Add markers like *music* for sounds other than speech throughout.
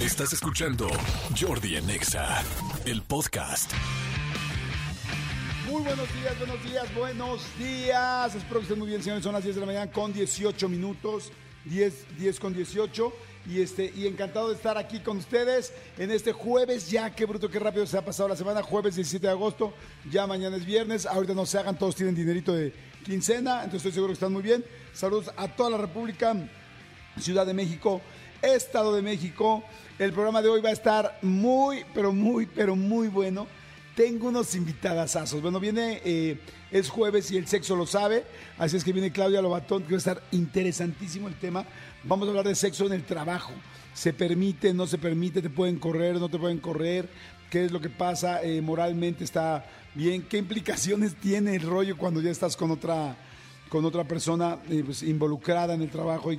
Estás escuchando Jordi en Exa, el podcast. Muy buenos días, buenos días, buenos días. Espero que estén muy bien, señores. Son las 10 de la mañana con 18 minutos. 10, 10 con 18. Y, este, y encantado de estar aquí con ustedes en este jueves. Ya, qué bruto, qué rápido se ha pasado la semana. Jueves 17 de agosto. Ya mañana es viernes. Ahorita no se hagan, todos tienen dinerito de quincena. Entonces estoy seguro que están muy bien. Saludos a toda la República, Ciudad de México, Estado de México. El programa de hoy va a estar muy, pero muy, pero muy bueno. Tengo unos invitadasazos. Bueno, viene, eh, es jueves y el sexo lo sabe. Así es que viene Claudia Lobatón, que va a estar interesantísimo el tema. Vamos a hablar de sexo en el trabajo. ¿Se permite, no se permite? ¿Te pueden correr, no te pueden correr? ¿Qué es lo que pasa? Eh, moralmente está bien. ¿Qué implicaciones *laughs* tiene el rollo cuando ya estás con otra, con otra persona eh, pues, involucrada en el trabajo?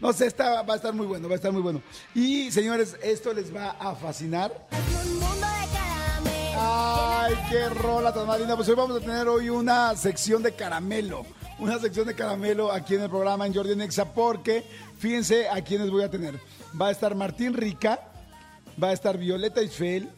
No sé, está, va a estar muy bueno, va a estar muy bueno. Y señores, esto les va a fascinar. Un mundo de caramelo. Ay, qué rola tan más linda. Pues hoy vamos a tener hoy una sección de caramelo. Una sección de caramelo aquí en el programa en Jordi Nexa porque fíjense a quiénes voy a tener. Va a estar Martín Rica, va a estar Violeta Isfel,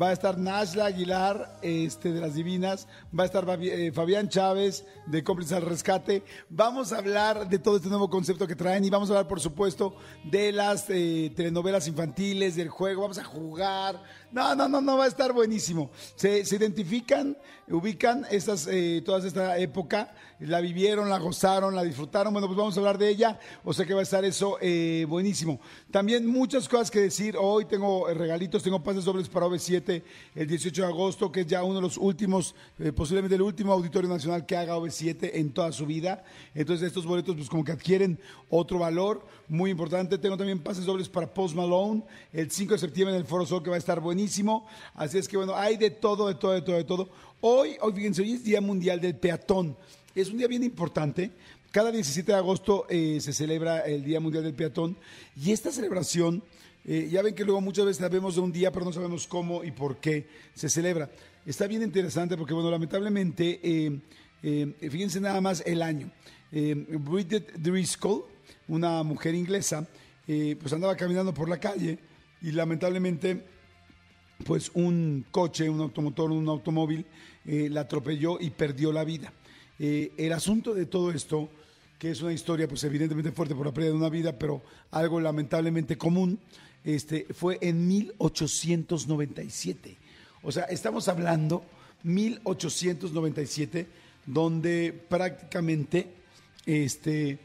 va a estar Nashla Aguilar este, de las Divinas, va a estar eh, Fabián Chávez de Cómplices al Rescate. Vamos a hablar de todo este nuevo concepto que traen y vamos a hablar, por supuesto, de las eh, telenovelas infantiles, del juego. Vamos a jugar. No, no, no, no, va a estar buenísimo. Se, se identifican, ubican estas, eh, toda esta época, la vivieron, la gozaron, la disfrutaron. Bueno, pues vamos a hablar de ella. O sea que va a estar eso eh, buenísimo. También muchas cosas que decir. Hoy tengo eh, regalitos, tengo pases dobles para OV7 el 18 de agosto, que es ya uno de los últimos, eh, posiblemente el último auditorio nacional que haga OV7 en toda su vida. Entonces estos boletos pues como que adquieren otro valor muy importante. Tengo también pases dobles para Post Malone el 5 de septiembre en el Foro Sol que va a estar buenísimo. Así es que bueno, hay de todo, de todo, de todo, de todo. Hoy, hoy fíjense, hoy es Día Mundial del Peatón. Es un día bien importante. Cada 17 de agosto eh, se celebra el Día Mundial del Peatón y esta celebración, eh, ya ven que luego muchas veces sabemos de un día, pero no sabemos cómo y por qué se celebra. Está bien interesante porque, bueno, lamentablemente, eh, fíjense nada más el año. Bridget Driscoll, una mujer inglesa, pues andaba caminando por la calle y lamentablemente pues un coche, un automotor, un automóvil eh, la atropelló y perdió la vida. Eh, el asunto de todo esto, que es una historia pues evidentemente fuerte por la pérdida de una vida, pero algo lamentablemente común, este, fue en 1897. O sea, estamos hablando 1897, donde prácticamente este,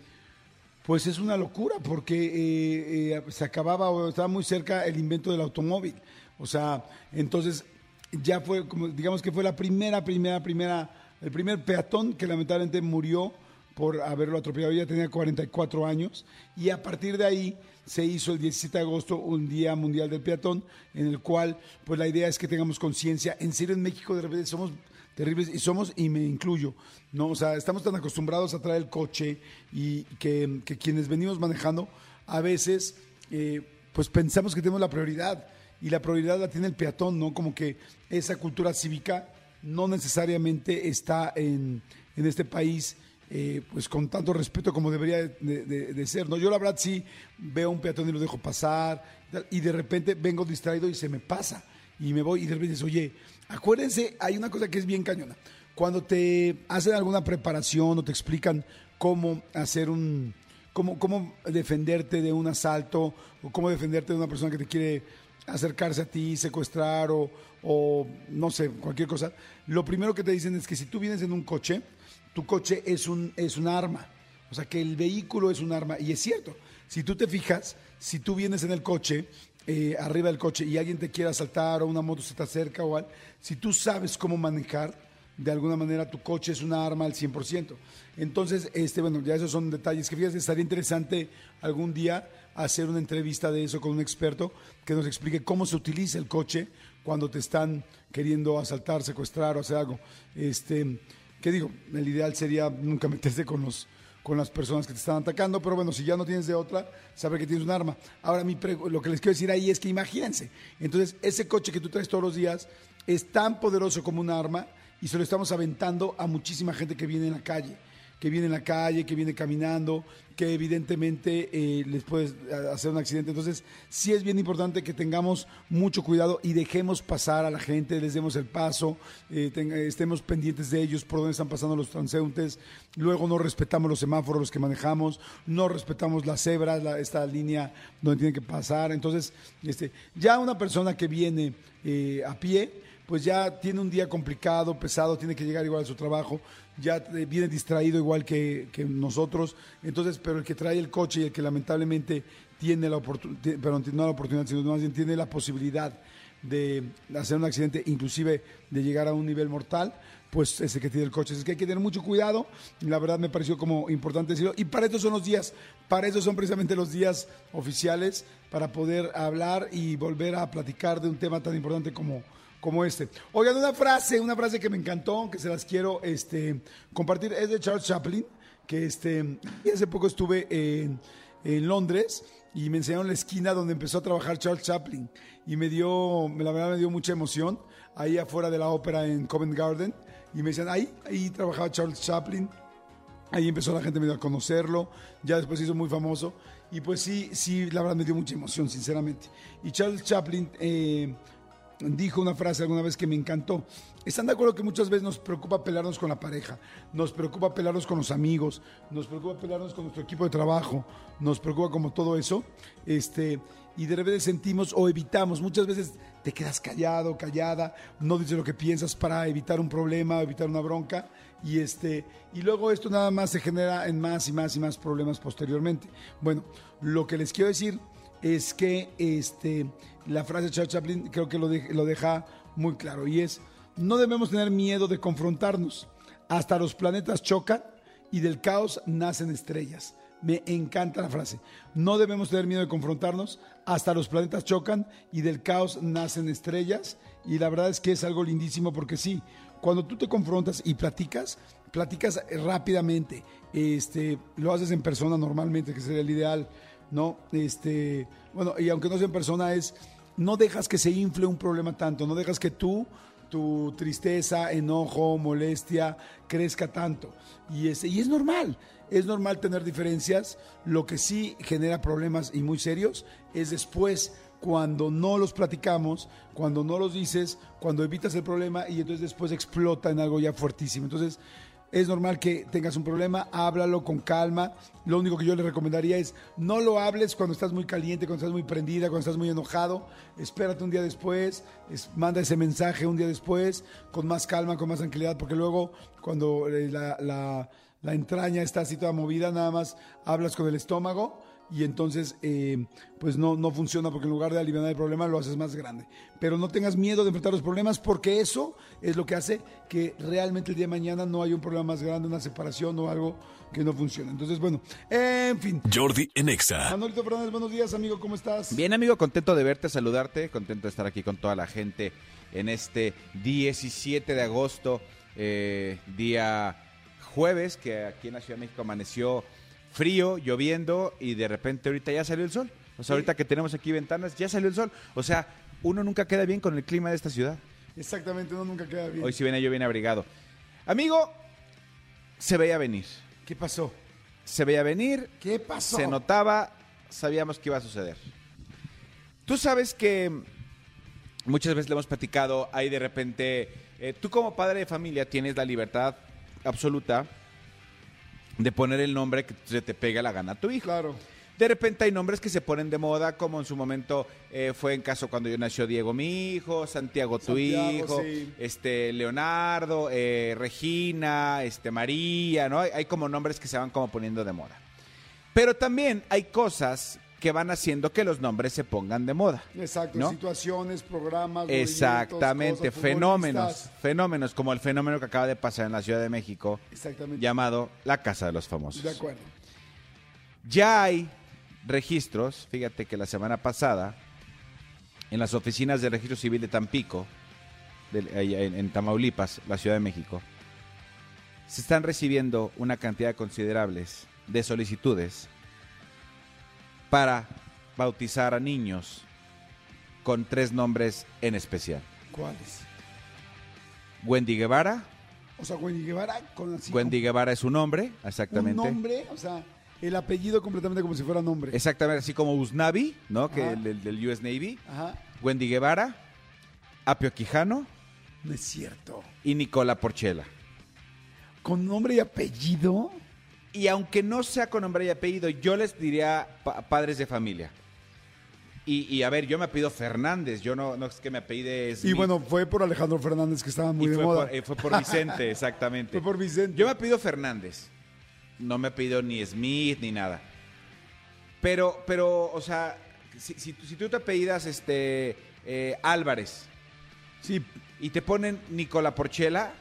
pues es una locura porque eh, se acababa o estaba muy cerca el invento del automóvil. O sea, entonces ya fue, como digamos que fue la primera, primera, primera, el primer peatón que lamentablemente murió por haberlo atropellado. Ella tenía 44 años y a partir de ahí se hizo el 17 de agosto un Día Mundial del Peatón en el cual pues la idea es que tengamos conciencia. En serio, en México de repente somos terribles y somos, y me incluyo, ¿no? O sea, estamos tan acostumbrados a traer el coche y que, que quienes venimos manejando, a veces, eh, pues pensamos que tenemos la prioridad y la prioridad la tiene el peatón, ¿no? Como que esa cultura cívica no necesariamente está en, en este país. eh, pues con tanto respeto como debería de, ser, ¿no? Yo la verdad sí veo un peatón y lo dejo pasar y de repente vengo distraído y se me pasa y me voy y de repente dices, oye, acuérdense, hay una cosa que es bien cañona. Cuando te hacen alguna preparación o te explican cómo hacer un, cómo, cómo defenderte de un asalto o cómo defenderte de una persona que te quiere acercarse a ti, secuestrar o, o no sé, cualquier cosa, lo primero que te dicen es que si tú vienes en un coche, tu coche es un, es un arma. O sea, que el vehículo es un arma. Y es cierto, si tú te fijas, si tú vienes en el coche, eh, arriba del coche, y alguien te quiere asaltar o una moto se te acerca o algo, si tú sabes cómo manejar, de alguna manera tu coche es una arma al 100%. Entonces, este, bueno, ya esos son detalles que fíjate, estaría interesante algún día hacer una entrevista de eso con un experto que nos explique cómo se utiliza el coche cuando te están queriendo asaltar, secuestrar o hacer algo. Este, ¿Qué digo? El ideal sería nunca *laughs* meterse con los con las personas que te están atacando, pero bueno, si ya no tienes de otra, saber que tienes un arma. Ahora, mi lo que les quiero decir ahí es que imagínense, entonces ese coche que tú traes todos los días es tan poderoso como un arma y se lo estamos aventando a muchísima gente que viene en la calle. Que viene en la calle, que viene caminando, que evidentemente eh, les puede hacer un accidente. Entonces, sí es bien importante que tengamos mucho cuidado y dejemos pasar a la gente, les demos el paso, eh, estemos pendientes de ellos, por dónde están pasando los transeúntes. Luego no respetamos los semáforos los que manejamos, no respetamos las cebras, la- esta línea donde tienen que pasar. Entonces, este, ya una persona que viene eh, a pie, pues ya tiene un día complicado, pesado, tiene que llegar igual a su trabajo, ya eh, viene distraído igual que, que nosotros, entonces, pero el que trae el coche y el que lamentablemente tiene la oportunidad, pero no la oportunidad, sino más bien tiene la posibilidad de hacer un accidente, inclusive de llegar a un nivel mortal, pues ese que tiene el coche. Es que hay que tener mucho cuidado, la verdad me pareció como importante decirlo, y para eso son los días, para eso son precisamente los días oficiales, para poder hablar y volver a platicar de un tema tan importante como como este. Oigan, una frase, una frase que me encantó, que se las quiero este, compartir, es de Charles Chaplin, que este, hace poco estuve en, en Londres y me enseñaron la esquina donde empezó a trabajar Charles Chaplin y me dio, la verdad me dio mucha emoción, ahí afuera de la ópera en Covent Garden, y me decían, ahí, ahí trabajaba Charles Chaplin, Ahí empezó la gente medio a conocerlo, ya después se hizo muy famoso. Y pues sí, sí, la verdad me dio mucha emoción, sinceramente. Y Charles Chaplin eh, dijo una frase alguna vez que me encantó. ¿Están de acuerdo que muchas veces nos preocupa pelearnos con la pareja? Nos preocupa pelearnos con los amigos, nos preocupa pelearnos con nuestro equipo de trabajo, nos preocupa como todo eso. Este, y de repente sentimos o evitamos, muchas veces te quedas callado, callada, no dices lo que piensas para evitar un problema, evitar una bronca y este y luego esto nada más se genera en más y más y más problemas posteriormente. Bueno, lo que les quiero decir es que este la frase de Charles Chaplin creo que lo, de- lo deja muy claro y es no debemos tener miedo de confrontarnos. Hasta los planetas chocan y del caos nacen estrellas. Me encanta la frase. No debemos tener miedo de confrontarnos. Hasta los planetas chocan y del caos nacen estrellas. Y la verdad es que es algo lindísimo porque sí, cuando tú te confrontas y platicas, platicas rápidamente. Este, lo haces en persona normalmente, que sería el ideal, ¿no? Este, bueno, y aunque no sea en persona, es no dejas que se infle un problema tanto, no dejas que tú tu tristeza, enojo, molestia crezca tanto. Y es, y es normal, es normal tener diferencias. Lo que sí genera problemas y muy serios es después cuando no los platicamos, cuando no los dices, cuando evitas el problema y entonces después explota en algo ya fuertísimo. Entonces, es normal que tengas un problema, háblalo con calma. Lo único que yo le recomendaría es no lo hables cuando estás muy caliente, cuando estás muy prendida, cuando estás muy enojado. Espérate un día después, es- manda ese mensaje un día después, con más calma, con más tranquilidad, porque luego cuando eh, la, la- la entraña está así toda movida, nada más hablas con el estómago y entonces eh, pues no, no funciona porque en lugar de aliviar el problema lo haces más grande. Pero no tengas miedo de enfrentar los problemas porque eso es lo que hace que realmente el día de mañana no haya un problema más grande, una separación o algo que no funciona. Entonces, bueno, en fin. Jordi en Exa. Manolito Fernández, buenos días, amigo, ¿cómo estás? Bien, amigo, contento de verte, saludarte, contento de estar aquí con toda la gente en este 17 de agosto, eh, día jueves, que aquí en la Ciudad de México amaneció frío, lloviendo y de repente ahorita ya salió el sol. O sea, ahorita que tenemos aquí ventanas, ya salió el sol. O sea, uno nunca queda bien con el clima de esta ciudad. Exactamente, uno nunca queda bien. Hoy sí viene yo bien abrigado. Amigo, se veía venir. ¿Qué pasó? Se veía venir, ¿Qué pasó? se notaba, sabíamos que iba a suceder. Tú sabes que muchas veces le hemos platicado, ahí de repente, eh, tú como padre de familia tienes la libertad absoluta de poner el nombre que se te pega la gana a tu hijo. Claro. De repente hay nombres que se ponen de moda, como en su momento eh, fue en caso cuando yo nació Diego, mi hijo, Santiago, tu Santiago, hijo, sí. este Leonardo, eh, Regina, este María, ¿no? Hay, hay como nombres que se van como poniendo de moda. Pero también hay cosas que van haciendo que los nombres se pongan de moda. Exacto, ¿no? situaciones, programas. Exactamente, cosas, fenómenos, fenómenos como el fenómeno que acaba de pasar en la Ciudad de México, Exactamente. llamado la Casa de los Famosos. De acuerdo. Ya hay registros, fíjate que la semana pasada, en las oficinas de registro civil de Tampico, en, en Tamaulipas, la Ciudad de México, se están recibiendo una cantidad considerables de solicitudes para bautizar a niños con tres nombres en especial. ¿Cuáles? Wendy Guevara, O sea, Wendy Guevara con así Wendy Guevara es su nombre, exactamente. un nombre, o sea, el apellido completamente como si fuera nombre. Exactamente, así como Usnavi, ¿no? Que el del, del US Navy. Ajá. Wendy Guevara, Apio Quijano No es cierto. y Nicola Porchela. Con nombre y apellido. Y aunque no sea con nombre y apellido, yo les diría pa- padres de familia. Y, y, a ver, yo me apellido Fernández, yo no, no es que me apellide Y bueno, fue por Alejandro Fernández que estaba muy Y de fue moda. por, eh, fue por Vicente, *laughs* exactamente. Fue por Vicente. Yo me apellido Fernández. No me apellido ni Smith ni nada. Pero, pero, o sea, si, si, tú- si tú te apellidas este, eh, Álvarez Sí, y te ponen Nicola Porchela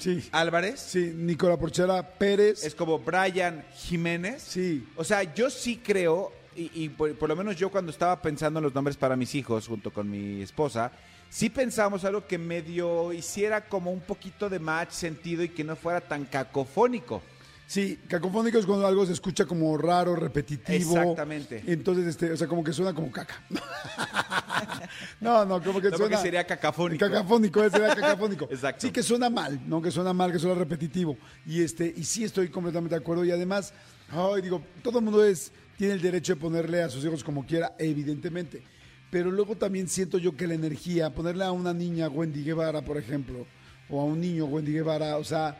sí. Álvarez, Sí, Nicola Porchela Pérez. es como Brian Jiménez. Sí. O sea, yo sí creo, y, y por, por lo menos yo cuando estaba pensando en los nombres para mis hijos junto con mi esposa, sí pensamos algo que medio hiciera como un poquito de match, sentido y que no fuera tan cacofónico. Sí, cacofónico es cuando algo se escucha como raro, repetitivo. Exactamente. Entonces, este, o sea, como que suena como caca. *laughs* no, no, como que No, suena. sería cacafónico. Cacafónico, ese sería cacafónico. *laughs* Exacto. Sí, que suena mal, ¿no? Que suena mal, que suena repetitivo. Y este, y sí estoy completamente de acuerdo. Y además, ay, digo, todo el mundo es, tiene el derecho de ponerle a sus hijos como quiera, evidentemente. Pero luego también siento yo que la energía, ponerle a una niña Wendy Guevara, por ejemplo, o a un niño Wendy Guevara, o sea,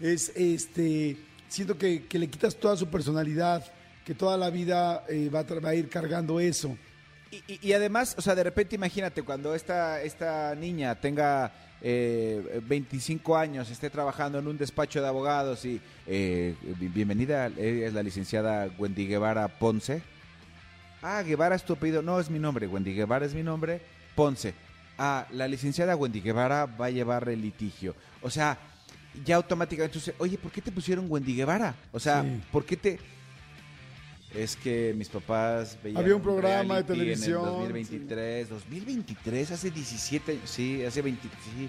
es este. Siento que, que le quitas toda su personalidad, que toda la vida eh, va, a ir cargando eso. Y, y- además, o sea, de repente imagínate cuando esta, esta niña tenga eh, 25 años, esté trabajando en un despacho de abogados y eh, bi- bienvenida, es la licenciada Wendy Guevara Ponce. Ah, Guevara es tu apellido. No, es mi nombre, Wendy Guevara es mi nombre, Ponce. Ah, la licenciada Wendy Guevara va a llevar el litigio. O sea, ya automáticamente, entonces, oye, ¿por qué te pusieron Wendy Guevara? O sea, Sí. ¿por qué te...? Es que mis papás veían Había un programa de televisión, En el 2023, 2023, hace 17 años, sí, hace 20, sí.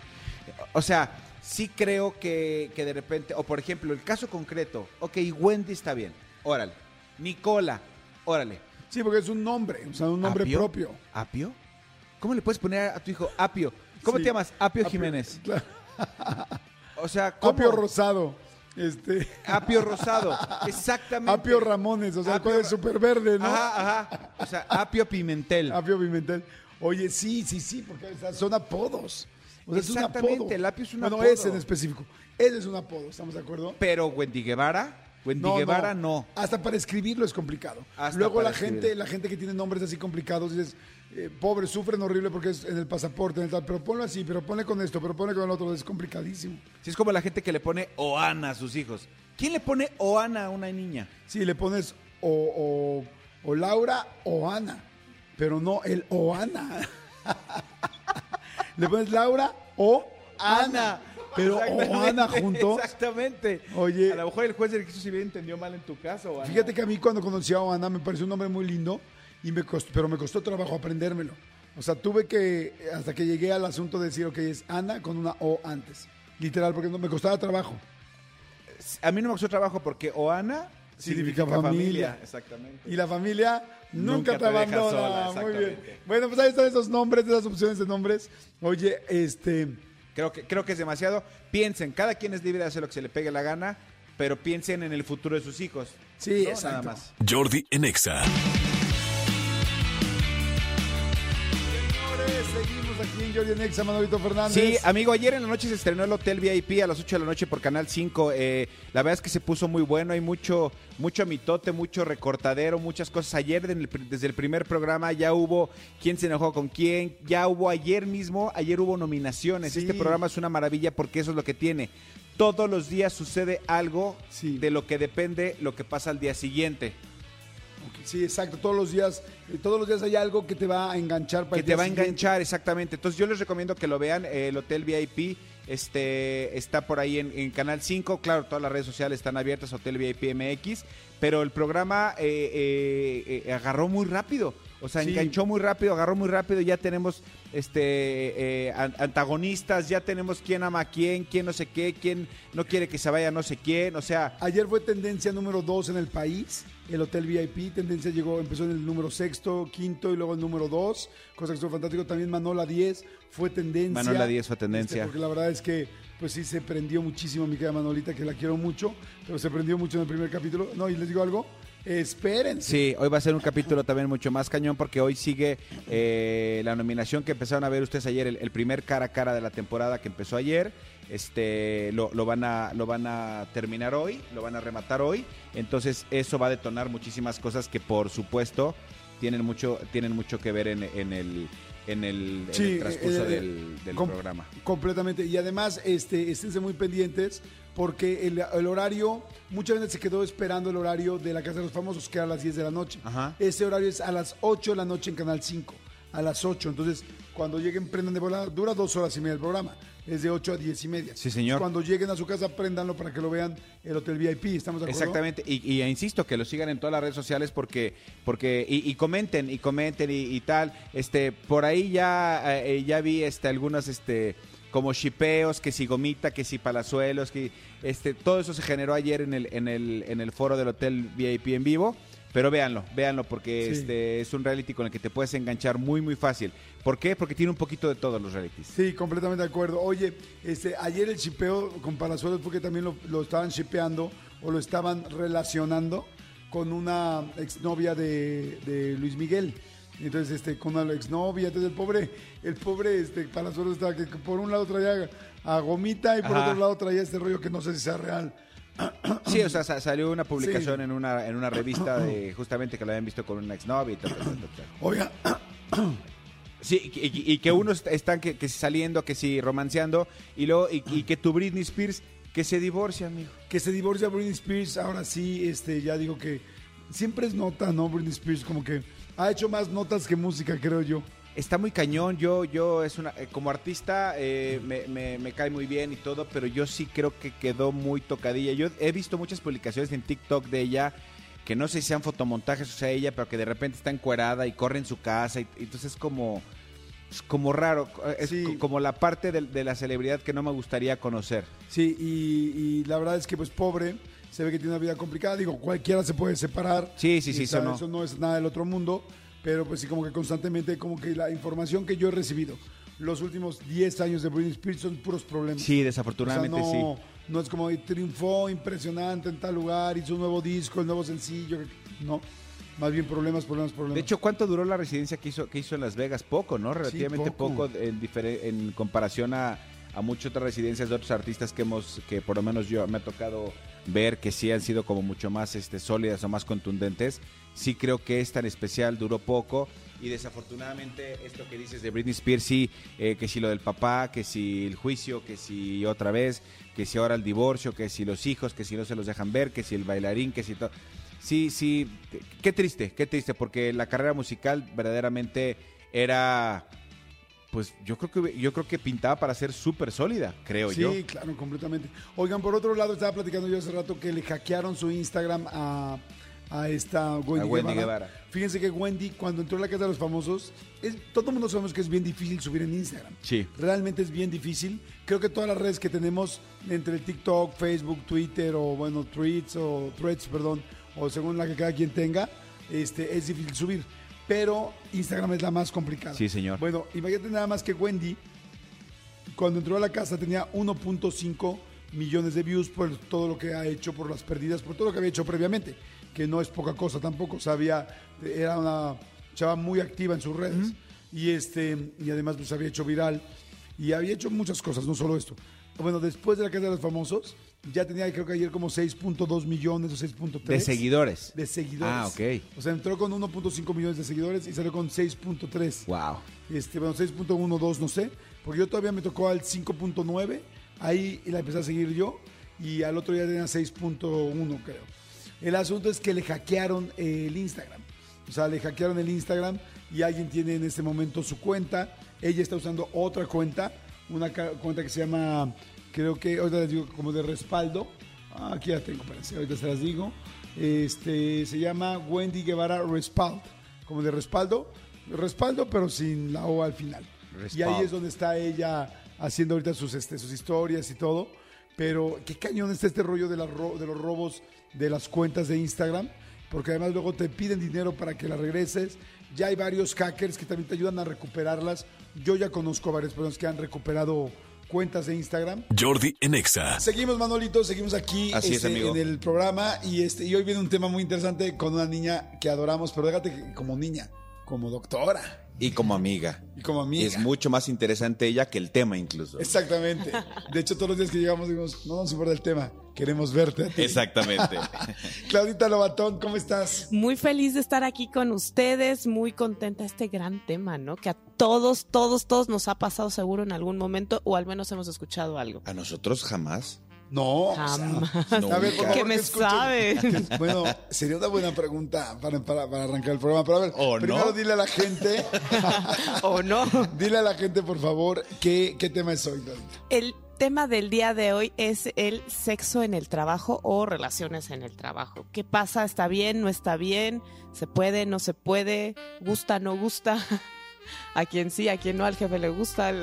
O sea, sí creo que, que de repente, o por ejemplo, el caso concreto, ok, Wendy está bien, órale. Nicola, órale. Sí, porque es un nombre, o sea, un nombre ¿Apio? propio. ¿Apio? ¿Cómo le puedes poner a tu hijo Apio? ¿Cómo Sí. te llamas? Apio, Apio, Jiménez. claro. *laughs* O sea, ¿cómo? Apio Rosado. Este, Apio Rosado, *laughs* exactamente. Apio Ramones, o sea, Apio cuál es súper verde, ¿no? Ajá, ajá. O sea, Apio Pimentel. Apio Pimentel. Oye, sí, sí, sí, porque son apodos. O sea, es un Exactamente, apodo. el apio es un bueno, apodo. ese en específico. Ese es un apodo, ¿estamos de acuerdo? Pero Wendy Guevara, Wendy Guevara no. Hasta para escribirlo es complicado. Hasta Luego la gente, escribirlo. la gente que tiene nombres así complicados, dices, eh, pobre, sufren horrible porque es en el pasaporte, en el tal, pero ponlo así, pero ponle con esto, pero ponle con el otro, es complicadísimo. Si es como la gente que le pone Oana a sus hijos. ¿Quién le pone Oana a una niña? Sí, le pones o, o, o Laura o Ana, pero no el o Ana. *laughs* le pones Laura o Ana, pero o Ana juntos. Exactamente. Oye. A lo mejor el juez de registro civil entendió mal en tu caso. Oana. Fíjate que a mí cuando conocí a Ana me pareció un nombre muy lindo, y me costó, pero me costó trabajo aprendérmelo. O sea, tuve que, hasta que llegué al asunto de decir, ok, es Ana con una O antes. Literal, porque no, me costaba trabajo. A mí no me costó trabajo porque Oana Significa familia. Exactamente. Y la familia nunca, Nunca te, abandona. sola, Muy bien. Bueno, pues ahí están esos nombres, esas opciones de nombres. Oye, este... Creo que, creo que es demasiado. Piensen, cada quien es libre de hacer lo que se le pegue la gana, pero piensen en el futuro de sus hijos. Sí, No, exacto. Nada más. Jordi en seguimos aquí en Jordi Nexa, Manolito Fernández. Sí, amigo, ayer en la noche se estrenó el Hotel VIP a las 8 de la noche por Canal 5. Eh, la verdad es que se puso muy bueno, hay mucho, mucho mitote, mucho recortadero, muchas cosas. Ayer desde el primer programa ya hubo quién se enojó con quién, ya hubo ayer mismo, ayer hubo nominaciones. Sí. Este programa es una maravilla porque eso es lo que tiene. Todos los días sucede algo Sí. de lo que depende lo que pasa al día siguiente. Sí, exacto. Todos los días, eh, todos los días hay algo que te va a enganchar para que te va a siguiente. enganchar, exactamente. Entonces yo les recomiendo que lo vean. el Hotel VIP este, está por ahí en, en Canal 5. Claro, todas las redes sociales están abiertas, Hotel VIP MX. Pero el programa eh, eh, eh, agarró muy rápido. O sea, Sí. enganchó muy rápido, agarró muy rápido, ya tenemos este eh, an- antagonistas, ya tenemos quién ama a quién, quién no sé qué, quién no quiere que se vaya no sé quién, o sea, Ayer fue tendencia número 2 en el país, el Hotel VIP. Tendencia llegó, empezó en el número sexto, quinto y luego el número 2. Cosa que estuvo fantástico. También Manola 10 fue tendencia. Manola 10 fue tendencia. Este, porque la verdad es que, pues sí, se prendió muchísimo mi querida Manolita, que la quiero mucho. Pero se prendió mucho en el primer capítulo. No, y les digo algo. Espérense. Sí, hoy va a ser un capítulo también mucho más cañón porque hoy sigue eh, la nominación que empezaron a ver ustedes ayer, el, el primer cara a cara de la temporada que empezó ayer. Este lo, lo van a lo van a terminar hoy, lo van a rematar hoy. Entonces eso va a detonar muchísimas cosas que por supuesto tienen mucho tienen mucho que ver en, en el en el, en Sí, el transcurso eh, del, del com- programa. Completamente. Y además, este, esténse muy pendientes porque el, el horario, mucha gente se quedó esperando el horario de la Casa de los Famosos, que era a las 10 de la noche. Ajá. Ese horario es a las 8 de la noche en Canal 5. A las 8. Entonces, cuando lleguen, prendan de volada. Dura dos horas y media el programa. Es de 8 a 10 y media. Sí, señor. Cuando lleguen a su casa, prendanlo para que lo vean el Hotel VIP. ¿Estamos de acuerdo? Exactamente, y, y insisto que lo sigan en todas las redes sociales porque, porque y, y comenten y comenten y, y tal. Este, por ahí ya, eh, ya vi este algunos este como shipeos, que si gomita, que si palazuelos, que este, todo eso se generó ayer en el, en el, en el foro del hotel VIP en vivo. Pero véanlo, véanlo, porque Sí. este es un reality con el que te puedes enganchar muy, muy fácil. ¿Por qué? Porque tiene un poquito de todos los realities. Sí, completamente de acuerdo. Oye, este, ayer el chipeo con Palazuelos fue que también lo, lo estaban shipeando o lo estaban relacionando con una exnovia de, de Luis Miguel. Entonces, este, con una exnovia, entonces el pobre, el pobre este, Palazuelos estaba que por un lado traía a Gomita y por Ajá. otro lado traía este rollo que no sé si sea real. Sí, o sea, sa- salió una publicación Sí. en una en una revista de justamente que lo habían visto con una exnovia y tal, tal, tal. Oiga, Sí, y, y- y que unos están que, que saliendo, que si romanceando, y luego, y, y que tu Britney Spears, que se divorcia, amigo. que se divorcia Britney Spears, ahora sí, este, ya digo que siempre es nota, ¿no? Britney Spears como que ha hecho más notas que música, creo yo. Está muy cañón, yo, yo es una, eh, como artista eh, me, me- me cae muy bien y todo, pero yo sí creo que quedó muy tocadilla. Yo he visto muchas publicaciones en TikTok de ella, que no sé si sean fotomontajes o sea ella, pero que de repente está encuerada y corre en su casa, y, y entonces es como, es como raro, es Sí. como la parte de, de la celebridad que no me gustaría conocer. Sí, y, y la verdad es que pues pobre, se ve que tiene una vida complicada, digo, cualquiera se puede separar. Sí, sí, sí, eso ¿sabes? no. es nada del otro mundo, pero pues sí como que constantemente, como que la información que yo he recibido los últimos 10 años de Britney Spears son puros problemas. Sí, O sea, desafortunadamente no, sí. no es como triunfó impresionante en tal lugar, hizo un nuevo disco, el nuevo sencillo, no, más bien problemas, problemas, problemas. De hecho, ¿cuánto duró la residencia que hizo, que hizo en Las Vegas? Poco, ¿no? Relativamente poco. poco, en, en comparación a, a muchas otras residencias de otros artistas que hemos, que por lo menos yo me ha tocado ver que sí han sido como mucho más este, sólidas o más contundentes. Sí creo que esta en especial duró poco y desafortunadamente esto que dices de Britney Spears, sí, eh, que si lo del papá, que si el juicio, que si otra vez, que si ahora el divorcio, que si los hijos, que si no se los dejan ver, que si el bailarín, que si todo. Sí, sí, qué triste, qué triste, porque la carrera musical verdaderamente era, pues yo creo que yo creo que pintaba para ser súper sólida, creo Sí, yo. claro, completamente. Oigan, por otro lado, estaba platicando yo hace rato que le hackearon su Instagram a, a esta Wendy, A Wendy Guevara. Guevara. Fíjense que Wendy, cuando entró a la casa de los famosos, es, todo el mundo sabemos que es bien difícil subir en Instagram. Sí. Realmente es bien difícil. Creo que todas las redes que tenemos, entre el TikTok, Facebook, Twitter, o bueno, tweets o threads, perdón, o según la que cada quien tenga, este, es difícil subir. Pero Instagram es la más complicada. Sí, señor. Bueno, imagínate nada más que Wendy, cuando entró a la casa tenía 1.5 millones de views por todo lo que ha hecho, por las pérdidas, por todo lo que había hecho previamente, que no es poca cosa tampoco, sabía, era una chava muy activa en sus redes y este y además pues había hecho viral y había hecho muchas cosas, no solo esto. Bueno, después de la casa de los famosos, ya tenía creo que ayer como 6.2 millones o 6.3 De seguidores. de seguidores. Ah, ok. O sea, entró con 1.5 millones de seguidores y salió con 6.3 Wow. este, bueno, 6.12, no sé, porque yo todavía me tocó al 5.9, ahí la empecé a seguir yo, y al otro día tenía 6.1, creo. El asunto es que le hackearon el Instagram, o sea, le hackearon el Instagram y alguien tiene en este momento su cuenta, ella está usando otra cuenta, una cuenta que se llama, creo que, ahorita les digo, como de respaldo, Ah, aquí la tengo, espérense, ahorita se las digo, este, se llama Wendy Guevara Respald como de respaldo, respaldo pero sin la O al final. Y Respaldo. ahí es donde está ella haciendo ahorita sus, este, sus historias y todo. Pero qué cañón está este rollo de los robos de las cuentas de Instagram, porque además luego te piden dinero para que las regreses. Ya hay varios hackers que también te ayudan a recuperarlas. Yo ya conozco a varias personas que han recuperado cuentas de Instagram. Jordi en Exa. Seguimos, Manolito, seguimos aquí Así es, este, amigo. en el programa y, este, y hoy viene un tema muy interesante con una niña que adoramos, pero déjate que como niña, como doctora Y como amiga. y como amiga. Es mucho más interesante ella que el tema incluso. Exactamente. De hecho, todos los días que llegamos decimos, no nos importa el tema, queremos verte. a ti". Exactamente. *laughs* Claudita Lobatón, ¿cómo estás? Muy feliz de estar aquí con ustedes, muy contenta de este gran tema, ¿no? Que a todos, todos, todos nos ha pasado seguro en algún momento o al menos hemos escuchado algo. A nosotros jamás. No, o sea, Jamás. No, a ver, por nunca. favor, ¿Qué me que escuchen. sabe? *laughs* Que- Bueno, sería una buena pregunta para, para- para arrancar el programa. Pero a ver, ¿O no? primero dile a la gente, *laughs* ¿O no? dile a la gente, por favor, qué, qué tema es hoy, Claudita. El tema del día de hoy es el sexo en el trabajo o relaciones en el trabajo. ¿Qué pasa? ¿Está bien? ¿No está bien? ¿Se puede? ¿No se puede? ¿Gusta? ¿No gusta? *laughs* A quien sí, a quien no, al jefe le gusta. *laughs*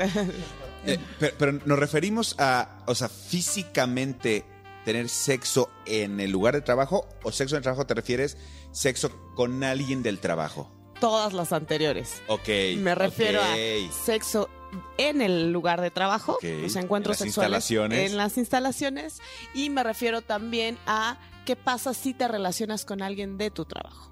Eh, pero, pero nos referimos a, o sea, físicamente tener sexo en el lugar de trabajo o sexo en el trabajo te refieres sexo con alguien del trabajo. Todas las anteriores. Ok. Me refiero a sexo en el lugar de trabajo, los encuentros en las sexuales instalaciones. en las instalaciones y me refiero también a qué pasa si te relacionas con alguien de tu trabajo.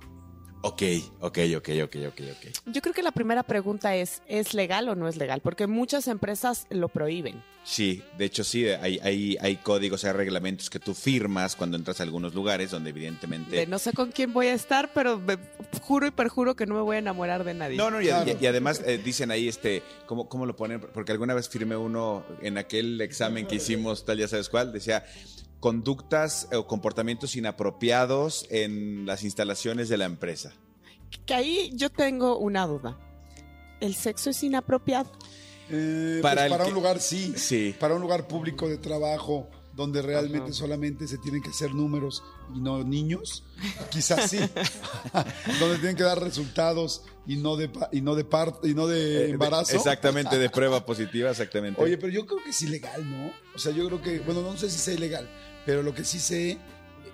Ok, ok, ok, ok, ok, ok. Yo creo que la primera pregunta es, ¿es legal o no es legal? Porque muchas empresas lo prohíben. Sí, de hecho sí, hay, hay, hay códigos, hay reglamentos que tú firmas cuando entras a algunos lugares donde evidentemente... De no sé con quién voy a estar, pero me juro y perjuro que no me voy a enamorar de nadie. No, no, y, Claro. y- y además eh, dicen ahí, este, ¿cómo, ¿cómo lo ponen? Porque alguna vez firmé uno en aquel examen que hicimos, tal, ya sabes cuál, decía conductas o comportamientos inapropiados en las instalaciones de la empresa. Que ahí yo tengo una duda. ¿El sexo es inapropiado? Eh, Para que- un lugar sí. Sí. Para un lugar público de trabajo donde realmente Ajá. solamente se tienen que hacer números y no niños, quizás sí. *laughs* *laughs* donde tienen que dar resultados y no de pa- y no de parto y no de Eh, embarazo. de- exactamente, de *laughs* prueba positiva, exactamente. Oye, pero yo creo que es ilegal, ¿no? O sea, yo creo que, bueno, no sé si sea ilegal, pero lo que sí sé,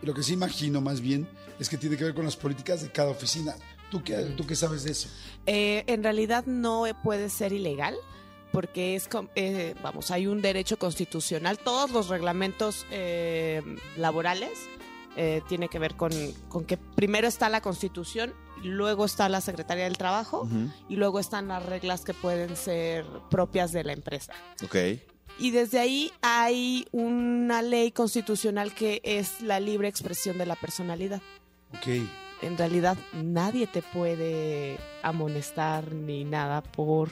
lo que sí imagino más bien, es que tiene que ver con las políticas de cada oficina. ¿Tú qué, tú qué sabes de eso? Eh, en realidad no puede ser ilegal porque es, eh, vamos, hay un derecho constitucional. Todos los reglamentos eh, laborales eh, tiene que ver con, con que primero está la Constitución, luego está la Secretaría del Trabajo y luego están las reglas que pueden ser propias de la empresa. Ok. Y desde ahí hay una ley constitucional que es la libre expresión de la personalidad. Ok. En realidad nadie te puede amonestar ni nada por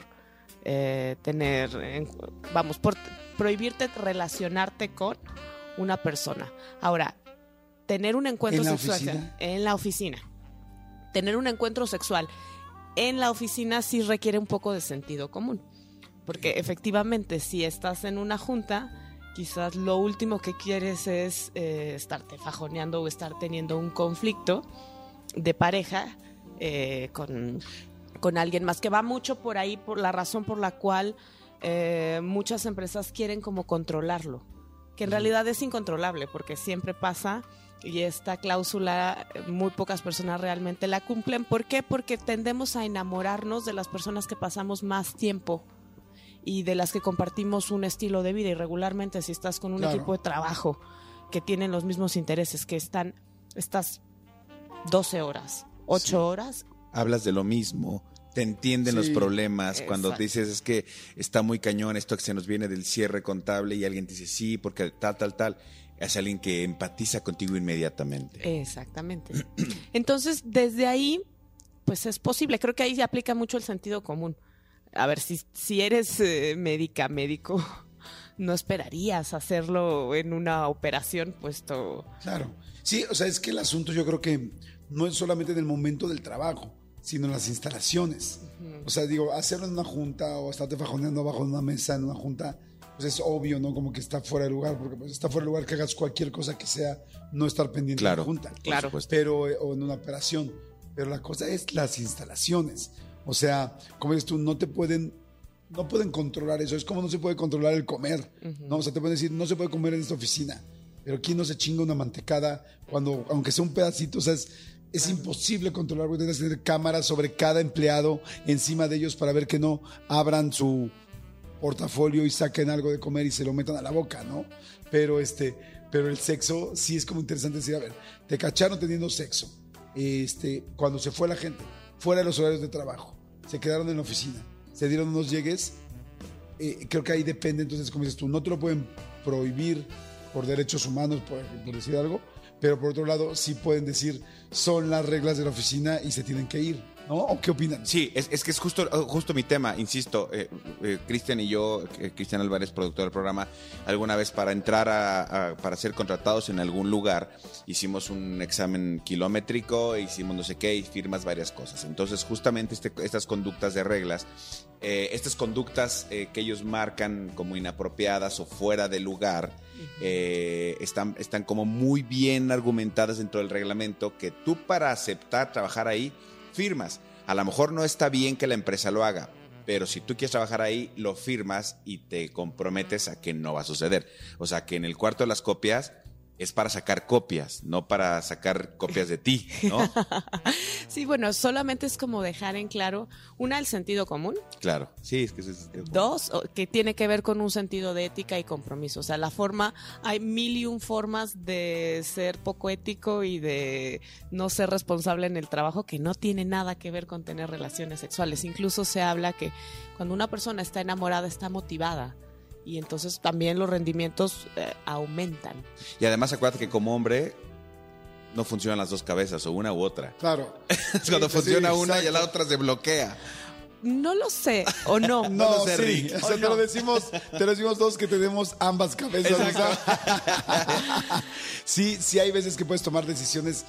eh, tener, en- vamos, por prohibirte relacionarte con una persona. Ahora, tener un encuentro ¿En la sexual oficina? en la oficina, tener un encuentro sexual en la oficina sí requiere un poco de sentido común. Porque efectivamente, si estás en una junta, quizás lo último que quieres es eh, estarte fajoneando o estar teniendo un conflicto de pareja eh, con, con alguien más, que va mucho por ahí, por la razón por la cual eh, muchas empresas quieren como controlarlo, que en realidad es incontrolable, porque siempre pasa y esta cláusula eh, muy pocas personas realmente la cumplen. ¿Por qué? Porque tendemos a enamorarnos de las personas que pasamos más tiempo y de las que compartimos un estilo de vida y regularmente si estás con un Claro. equipo de trabajo que tienen los mismos intereses, que están, estás 12 horas, 8 Sí. horas, Hablas de lo mismo, te entienden los problemas. Cuando dices es que está muy cañón esto que se nos viene del cierre contable y alguien te dice sí, porque tal, tal, tal. Es alguien que empatiza contigo inmediatamente. Exactamente. *clears throat* Entonces, desde ahí, pues es posible. Creo que ahí se aplica mucho el sentido común. A ver, si, si eres eh, médica, médico, *laughs* no esperarías hacerlo en una operación, puesto... Claro. Sí, o sea, es que el asunto yo creo que no es solamente en el momento del trabajo, sino en las instalaciones. O sea, digo, hacerlo en una junta o estarte fajoneando abajo de una mesa en una junta, pues es obvio, ¿no? Como que está fuera de lugar, porque pues está fuera de lugar que hagas cualquier cosa que sea no estar pendiente Claro. de la junta. Claro. supuesto. Pero, eh, o en una operación. pero la cosa es las instalaciones. O sea, como dices tú, no te pueden, no pueden controlar eso. Es como no se puede controlar el comer. ¿no? O sea, te pueden decir, no se puede comer en esta oficina. Pero aquí no se chinga una mantecada cuando, aunque sea un pedacito, o sea, es, es imposible controlar, tienes que tener cámaras sobre cada empleado encima de ellos para ver que no abran su portafolio y saquen algo de comer y se lo metan a la boca, ¿no? Pero este, pero el sexo sí es como interesante decir, a ver, te cacharon teniendo sexo, este, cuando se fue la gente, fuera de los horarios de trabajo, se quedaron en la oficina, se dieron unos llegues, eh, creo que ahí depende, entonces, como dices tú, no te lo pueden prohibir por derechos humanos, por, por decir algo, pero por otro lado sí pueden decir, son las reglas de la oficina y se tienen que ir, ¿no? ¿O qué opinan? Sí, es, es que es justo, justo mi tema, insisto. eh, eh, Cristian y yo, eh, Cristian Álvarez, productor del programa, alguna vez para entrar a, a- para ser contratados en algún lugar, hicimos un examen kilométrico, hicimos no sé qué y firmas varias cosas. Entonces, justamente este- estas conductas de reglas, eh, estas conductas eh, que ellos marcan como inapropiadas o fuera de lugar, eh, están, están como muy bien argumentadas dentro del reglamento que tú para aceptar trabajar ahí firmas. A lo mejor no está bien que la empresa lo haga, pero si tú quieres trabajar ahí, lo firmas y te comprometes a que no va a suceder. O sea, que en el cuarto de las copias es para sacar copias, no para sacar copias de ti, ¿no? *laughs* Sí, bueno, solamente es como dejar en claro, una, el sentido común, Claro. Sí, es que eso es... dos, que tiene que ver con un sentido de ética y compromiso. O sea, la forma, hay mil y un formas de ser poco ético y de no ser responsable en el trabajo que no tiene nada que ver con tener relaciones sexuales. Incluso se habla que cuando una persona está enamorada, está motivada. Y entonces también los rendimientos eh, aumentan. Y además acuérdate que como hombre no funcionan las dos cabezas, o una u otra. Claro. *laughs* Cuando Sí, funciona sí, una y la otra se bloquea. No lo sé, o no. *laughs* No, lo sé, sí. Rick. O sea, te lo decimos, te lo decimos todos que tenemos ambas cabezas. sí, sí hay veces que puedes tomar decisiones.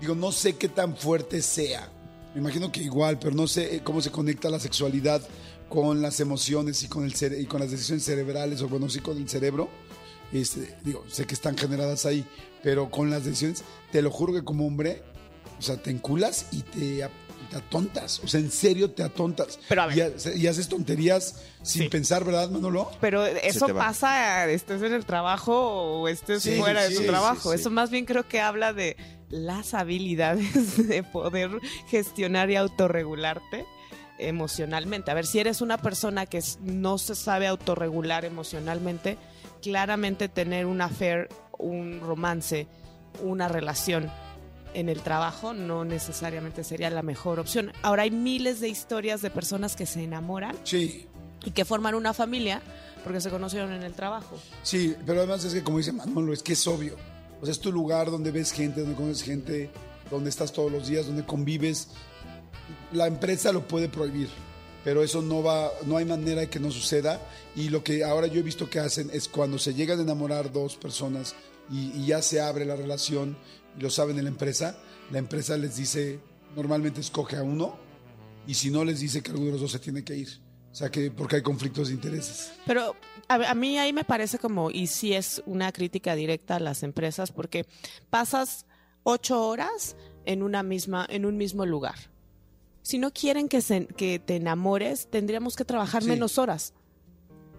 Digo, no sé qué tan fuerte sea. Me imagino que igual, pero no sé eh, cómo se conecta la sexualidad con las emociones y con el cere- y con las decisiones cerebrales o bueno, sí con el cerebro. Este, digo, sé que están generadas ahí, pero con las decisiones, te lo juro que como hombre, o sea, te enculas y te, a- te atontas. O sea, en serio te atontas. Pero a ver. Y, ha- y haces tonterías sin Sí. pensar, ¿verdad, Manolo? Pero eso pasa, estés en el trabajo o estés Sí, fuera de sí, tu trabajo. sí. Eso más bien creo que habla de las habilidades *laughs* de poder gestionar y autorregularte emocionalmente. A ver, si eres una persona que no se sabe autorregular emocionalmente, claramente tener un affair, un romance, una relación en el trabajo no necesariamente sería la mejor opción. Ahora hay miles de historias de personas que se enamoran Sí, y que forman una familia porque se conocieron en el trabajo. sí, pero además es que como dice Manolo, es que es obvio. O sea, es tu lugar donde ves gente, donde conoces gente, donde estás todos los días, donde convives. La empresa lo puede prohibir, pero eso no va, no hay manera de que no suceda. Y lo que ahora yo he visto que hacen es cuando se llegan a enamorar dos personas y, ya se abre la relación lo saben en la empresa, la empresa les dice, normalmente escoge a uno y si no les dice que alguno de los dos se tiene que ir. O sea, que porque hay conflictos de intereses. Pero a, a mí ahí me parece como, y sí es una crítica directa a las empresas, porque pasas ocho horas en una misma, en un mismo lugar. Si no quieren que, se- que te enamores, tendríamos que trabajar Sí. menos horas.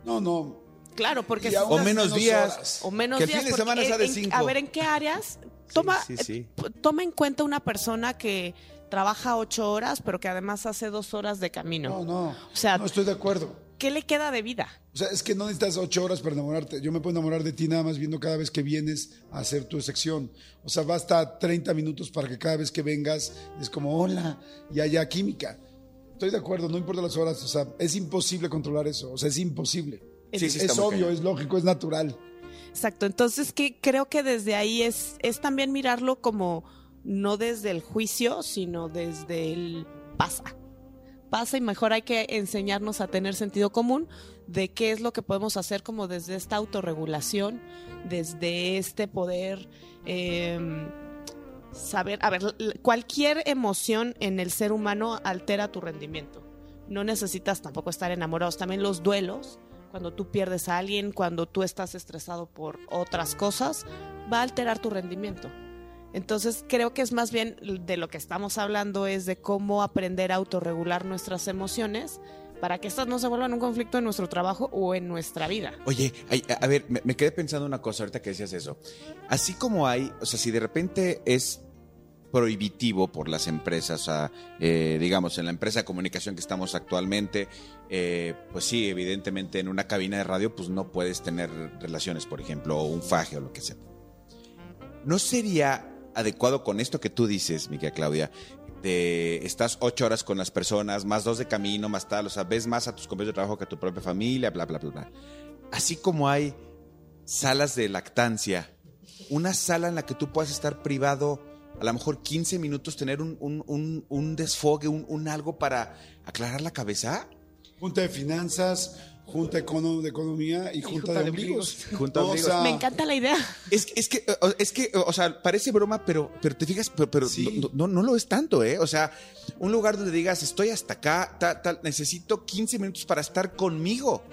No, no. Claro, porque O menos días. horas. o menos Que el días, fin de semana sea de en- cinco. A ver, ¿en qué áreas? Toma, sí, sí. eh, toma en cuenta una persona que trabaja ocho horas, pero que además hace dos horas de camino. No, no. O sea- no estoy de acuerdo. ¿Qué le queda de vida? O sea, es que no necesitas ocho horas para enamorarte. Yo me puedo enamorar de ti nada más viendo cada vez que vienes a hacer tu sección. O sea, basta 30 minutos para que cada vez que vengas es como hola y haya química. Estoy de acuerdo, no importa las horas. O sea, es imposible controlar eso. O sea, es imposible. Sí, es obvio, es lógico, es natural. Exacto, entonces que creo que desde ahí es, es también mirarlo como no desde el juicio, sino desde el pasa. Pasa y mejor hay que enseñarnos a tener sentido común de qué es lo que podemos hacer como desde esta autorregulación, desde este poder eh, saber, a ver, cualquier emoción en el ser humano altera tu rendimiento. No necesitas tampoco estar enamorados, también los duelos cuando tú pierdes a alguien, cuando tú estás estresado por otras cosas, va a alterar tu rendimiento. Entonces creo que es más bien de lo que estamos hablando es de cómo aprender a autorregular nuestras emociones para que estas no se vuelvan un conflicto en nuestro trabajo o en nuestra vida. Oye, a ver, me, me quedé pensando una cosa ahorita que decías eso. Así como hay, o sea, si de repente es prohibitivo por las empresas, o sea, eh, digamos, en la empresa de comunicación que estamos actualmente, eh, pues sí, evidentemente en una cabina de radio, pues no puedes tener relaciones, por ejemplo, o un faje o lo que sea. ¿No sería adecuado con esto que tú dices, mi Claudia, de estás ocho horas con las personas, más dos de camino, más tal, o sea, ves más a tus compañeros de trabajo que a tu propia familia, bla, bla, bla, bla. Así como hay salas de lactancia, una sala en la que tú puedas estar privado a lo mejor 15 minutos, tener un, un, un, un desfogue, un, un algo para aclarar la cabeza. Junta de finanzas, junta econo- de economía y junta, de ombligos. *laughs* Junta de No, o ombligos. sea, Me encanta la idea. Es, que- es que, o- es que, o sea, parece broma, pero, pero te fijas, pero, pero Sí. no, no, no lo es tanto, ¿eh? O sea, un lugar donde digas, estoy hasta acá, tal, tal, necesito 15 minutos para estar conmigo.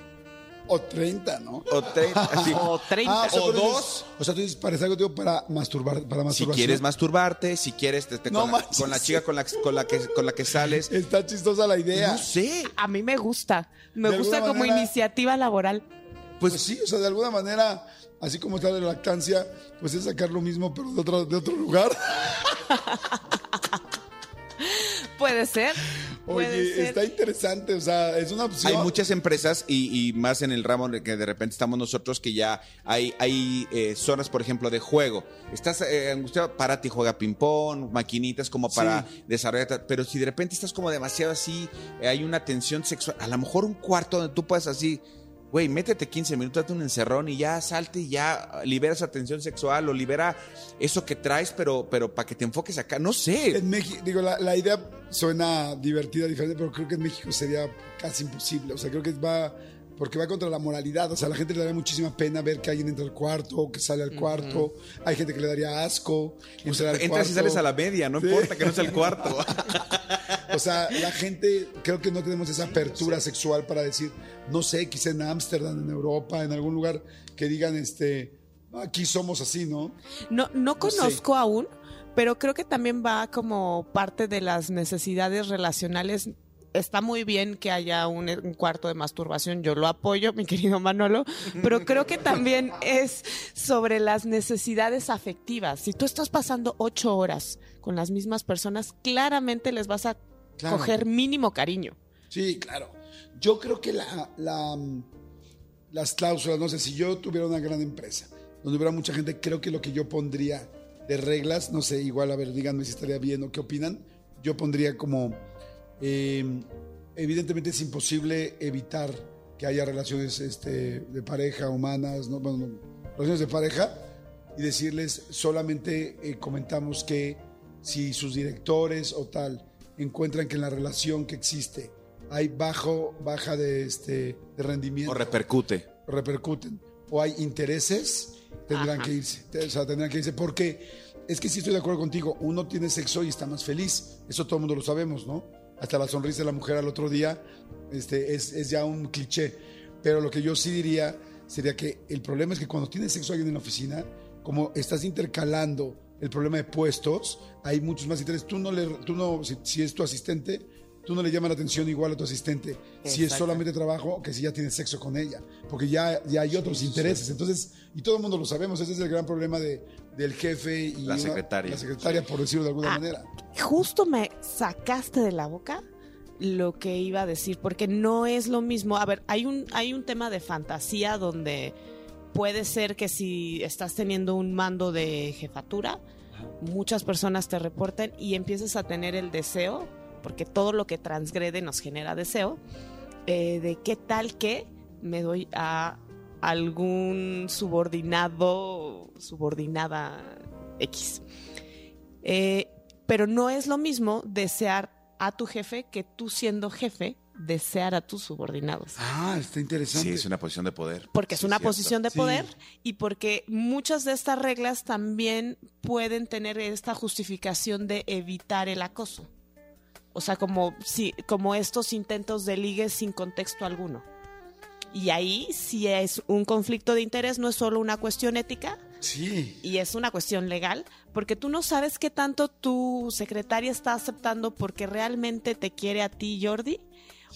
O 30, ¿no? O, tre- así. *laughs* O 30. Ah, o dices- dos. O sea, tú dices, para algo digo, para masturbar, para Si masturbación. quieres masturbarte, si quieres te- te- No con, la, manches. con la chica con la, con la que con la que sales. Está chistosa la idea. No sé. A mí me gusta. Me De gusta alguna como manera- iniciativa laboral. Pues, sí, o sea, de alguna manera, así como está la lactancia, pues es sacar lo mismo, pero de otro, de otro lugar. *laughs* Puede ser. Puede Oye, ser. está interesante, o sea, es una opción. Hay muchas empresas y, y más en el ramo en el que de repente estamos nosotros que ya hay, hay eh, zonas, por ejemplo, de juego. Estás eh, angustiado, párate y juega ping-pong, maquinitas como para desarrollar. Pero si de repente estás como demasiado así, eh, hay una tensión sexual, a lo mejor un cuarto donde tú puedas así. Güey, métete 15 minutos, date un encerrón y ya salte y ya libera esa tensión sexual o libera eso que traes, pero, pero para que te enfoques acá. No sé. En México, digo, la, la idea suena divertida, diferente, pero creo que en México sería casi imposible. O sea, creo que va, porque va contra la moralidad. O sea, a la gente le daría muchísima pena ver que alguien entra al cuarto, que sale al cuarto. Hay gente que le daría asco. al Entras y sales a la media, no Sí. importa que no sea el cuarto. *laughs* O sea, la gente, creo que no tenemos esa apertura sexual para decir, no sé, quizá en Ámsterdam, en Europa, en algún lugar que digan, este, aquí somos así, ¿no? No, no conozco aún, pero creo que también va como parte de las necesidades relacionales. Está muy bien que haya un, un cuarto de masturbación, yo lo apoyo, mi querido Manolo, pero creo que también es sobre las necesidades afectivas. Si tú estás pasando ocho horas con las mismas personas, claramente les vas a Claro. coger mínimo cariño. Sí, claro. Yo creo que la, la, las cláusulas, no sé, si yo tuviera una gran empresa, donde hubiera mucha gente, creo que lo que yo pondría de reglas, no sé, igual, a ver, díganme si estaría bien o qué opinan, yo pondría como, eh, evidentemente es imposible evitar que haya relaciones este, de pareja humanas, ¿no? Bueno, no, relaciones de pareja, y decirles, solamente eh, comentamos que si sus directores o tal encuentran que en la relación que existe hay bajo, baja de, este, de rendimiento, O repercute. repercuten, o hay intereses, tendrán Ajá. que irse. O sea, tendrán que irse porque es que sí estoy de acuerdo contigo, uno tiene sexo y está más feliz, eso todo el mundo lo sabemos, ¿no? Hasta la sonrisa de la mujer al otro día este, es, es ya un cliché, pero lo que yo sí diría sería que el problema es que cuando tienes sexo alguien en la oficina, como estás intercalando el problema de puestos, hay muchos más intereses. Tú no le, tú no, si, si es tu asistente, tú no le llamas la atención igual a tu asistente si es solamente trabajo que si ya tienes sexo con ella, porque ya, ya hay otros intereses. Entonces, y todo el mundo lo sabemos, ese es el gran problema de, del jefe y La una- secretaria. la secretaria, por decirlo de alguna Ah. manera. justo me sacaste de la boca lo que iba a decir, porque no es lo mismo. A ver, hay un, hay un tema de fantasía donde puede ser que si estás teniendo un mando de jefatura, muchas personas te reporten y empieces a tener el deseo, porque todo lo que transgrede nos genera deseo, eh, de qué tal que me doy a algún subordinado, subordinada X. Eh, pero no es lo mismo desear a tu jefe que tú siendo jefe desear a tus subordinados. Ah, está interesante. Sí, es una posición de poder. Porque es Sí, una cierto. posición de Sí. poder y porque muchas de estas reglas también pueden tener esta justificación de evitar el acoso. O sea, como, si, como estos intentos de ligue sin contexto alguno. Y ahí, si es un conflicto de interés, no es solo una cuestión ética, Sí. y es una cuestión legal, porque tú no sabes qué tanto tu secretaria está aceptando porque realmente te quiere a ti, Jordi,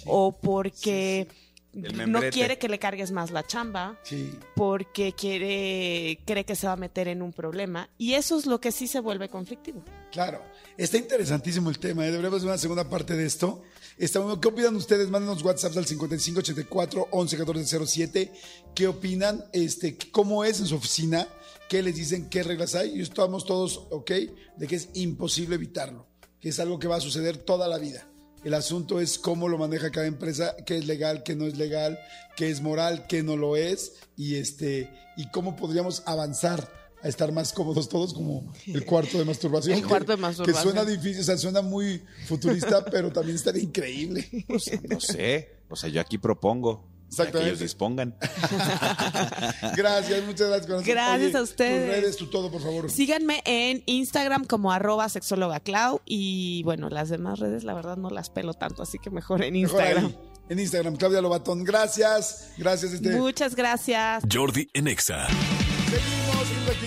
o porque no quiere que le cargues más la chamba, Sí. porque quiere, cree que se va a meter en un problema, y eso es lo que sí se vuelve conflictivo. Claro, está interesantísimo el tema. ¿eh? Deberíamos hacer una segunda parte de esto. Está, bueno. ¿Qué opinan ustedes? Mándenos WhatsApp al 5584 111407. ¿Qué opinan? Este, ¿Cómo es en su oficina? ¿Qué les dicen? ¿Qué reglas hay? Y estamos todos, ¿ok? De que es imposible evitarlo, que es algo que va a suceder toda la vida. El asunto es cómo lo maneja cada empresa, qué es legal, qué no es legal, qué es moral, qué no lo es, y este, y cómo podríamos avanzar a estar más cómodos todos, como el cuarto de masturbación. *laughs* El cuarto de masturbación. Que suena difícil, o sea, suena muy futurista, *laughs* pero también estaría increíble. Pues, no sé. O sea, yo aquí propongo. Ya Que Exactamente. ellos dispongan. *laughs* Gracias, muchas gracias. corazón. Gracias a ustedes. Tus redes, tu todo, por favor. Síganme en Instagram como arroba sexóloga Clau y bueno, las demás redes la verdad no las pelo tanto, así que mejor en Instagram. en Instagram, Claudia Lobatón. Gracias. Gracias, este. Muchas gracias. Jordi en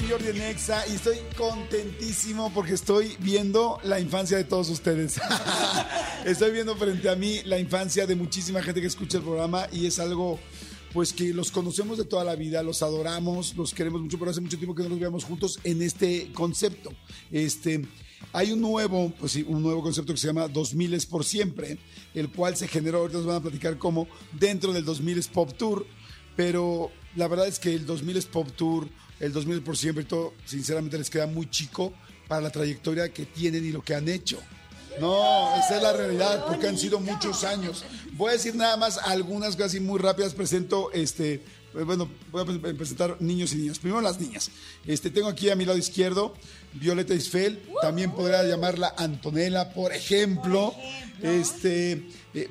Jordi en Exa y estoy contentísimo porque estoy viendo la infancia de todos ustedes. *laughs* estoy viendo frente a mí la infancia de muchísima gente que escucha el programa y es algo pues que los conocemos de toda la vida, los adoramos, los queremos mucho, pero hace mucho tiempo que no los veamos juntos en este concepto. Este, hay un nuevo, pues un nuevo concepto que se llama 2000 es por siempre, el cual se generó, ahorita nos van a platicar cómo, dentro del 2000 es Pop Tour, pero la verdad es que el 2000 es Pop Tour, el 2000 es por siempre, todo, sinceramente les queda muy chico para la trayectoria que tienen y lo que han hecho. No, esa es la realidad, porque han sido muchos años. Voy a decir nada más algunas así muy rápidas. Presento, este, eh, bueno, voy a pre- presentar niños y niñas. Primero las niñas. Este, tengo aquí a mi lado izquierdo Violeta Isfel, también podría llamarla Antonella, por ejemplo. Este, eh,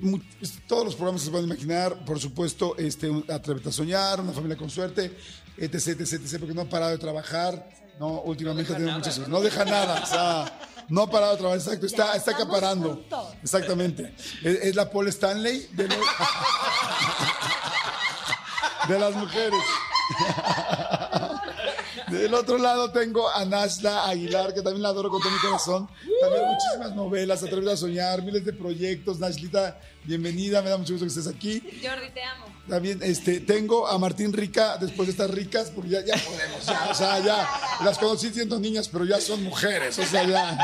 todos los programas que se pueden imaginar, por supuesto, este, Atrévete a soñar, una familia con suerte, etc, etc, etc, porque no ha parado de trabajar. No, últimamente ha tenido muchas No deja nada, o sea, no ha parado de trabajar, exacto, está, está acaparando. Exactamente. Es, es la Paul Stanley de, los- *laughs* de las mujeres. Del otro lado tengo a Nashla Aguilar, que también la adoro con todo mi corazón. También muchísimas novelas, Atreves a soñar, miles de proyectos. Nashlita, bienvenida, me da mucho gusto que estés aquí. Jordi, te amo. También este, tengo a Martín Rica, después de estas ricas, porque ya, ya podemos, ya, o sea, ya. Las conocí siendo niñas, pero ya son mujeres, o sea, ya.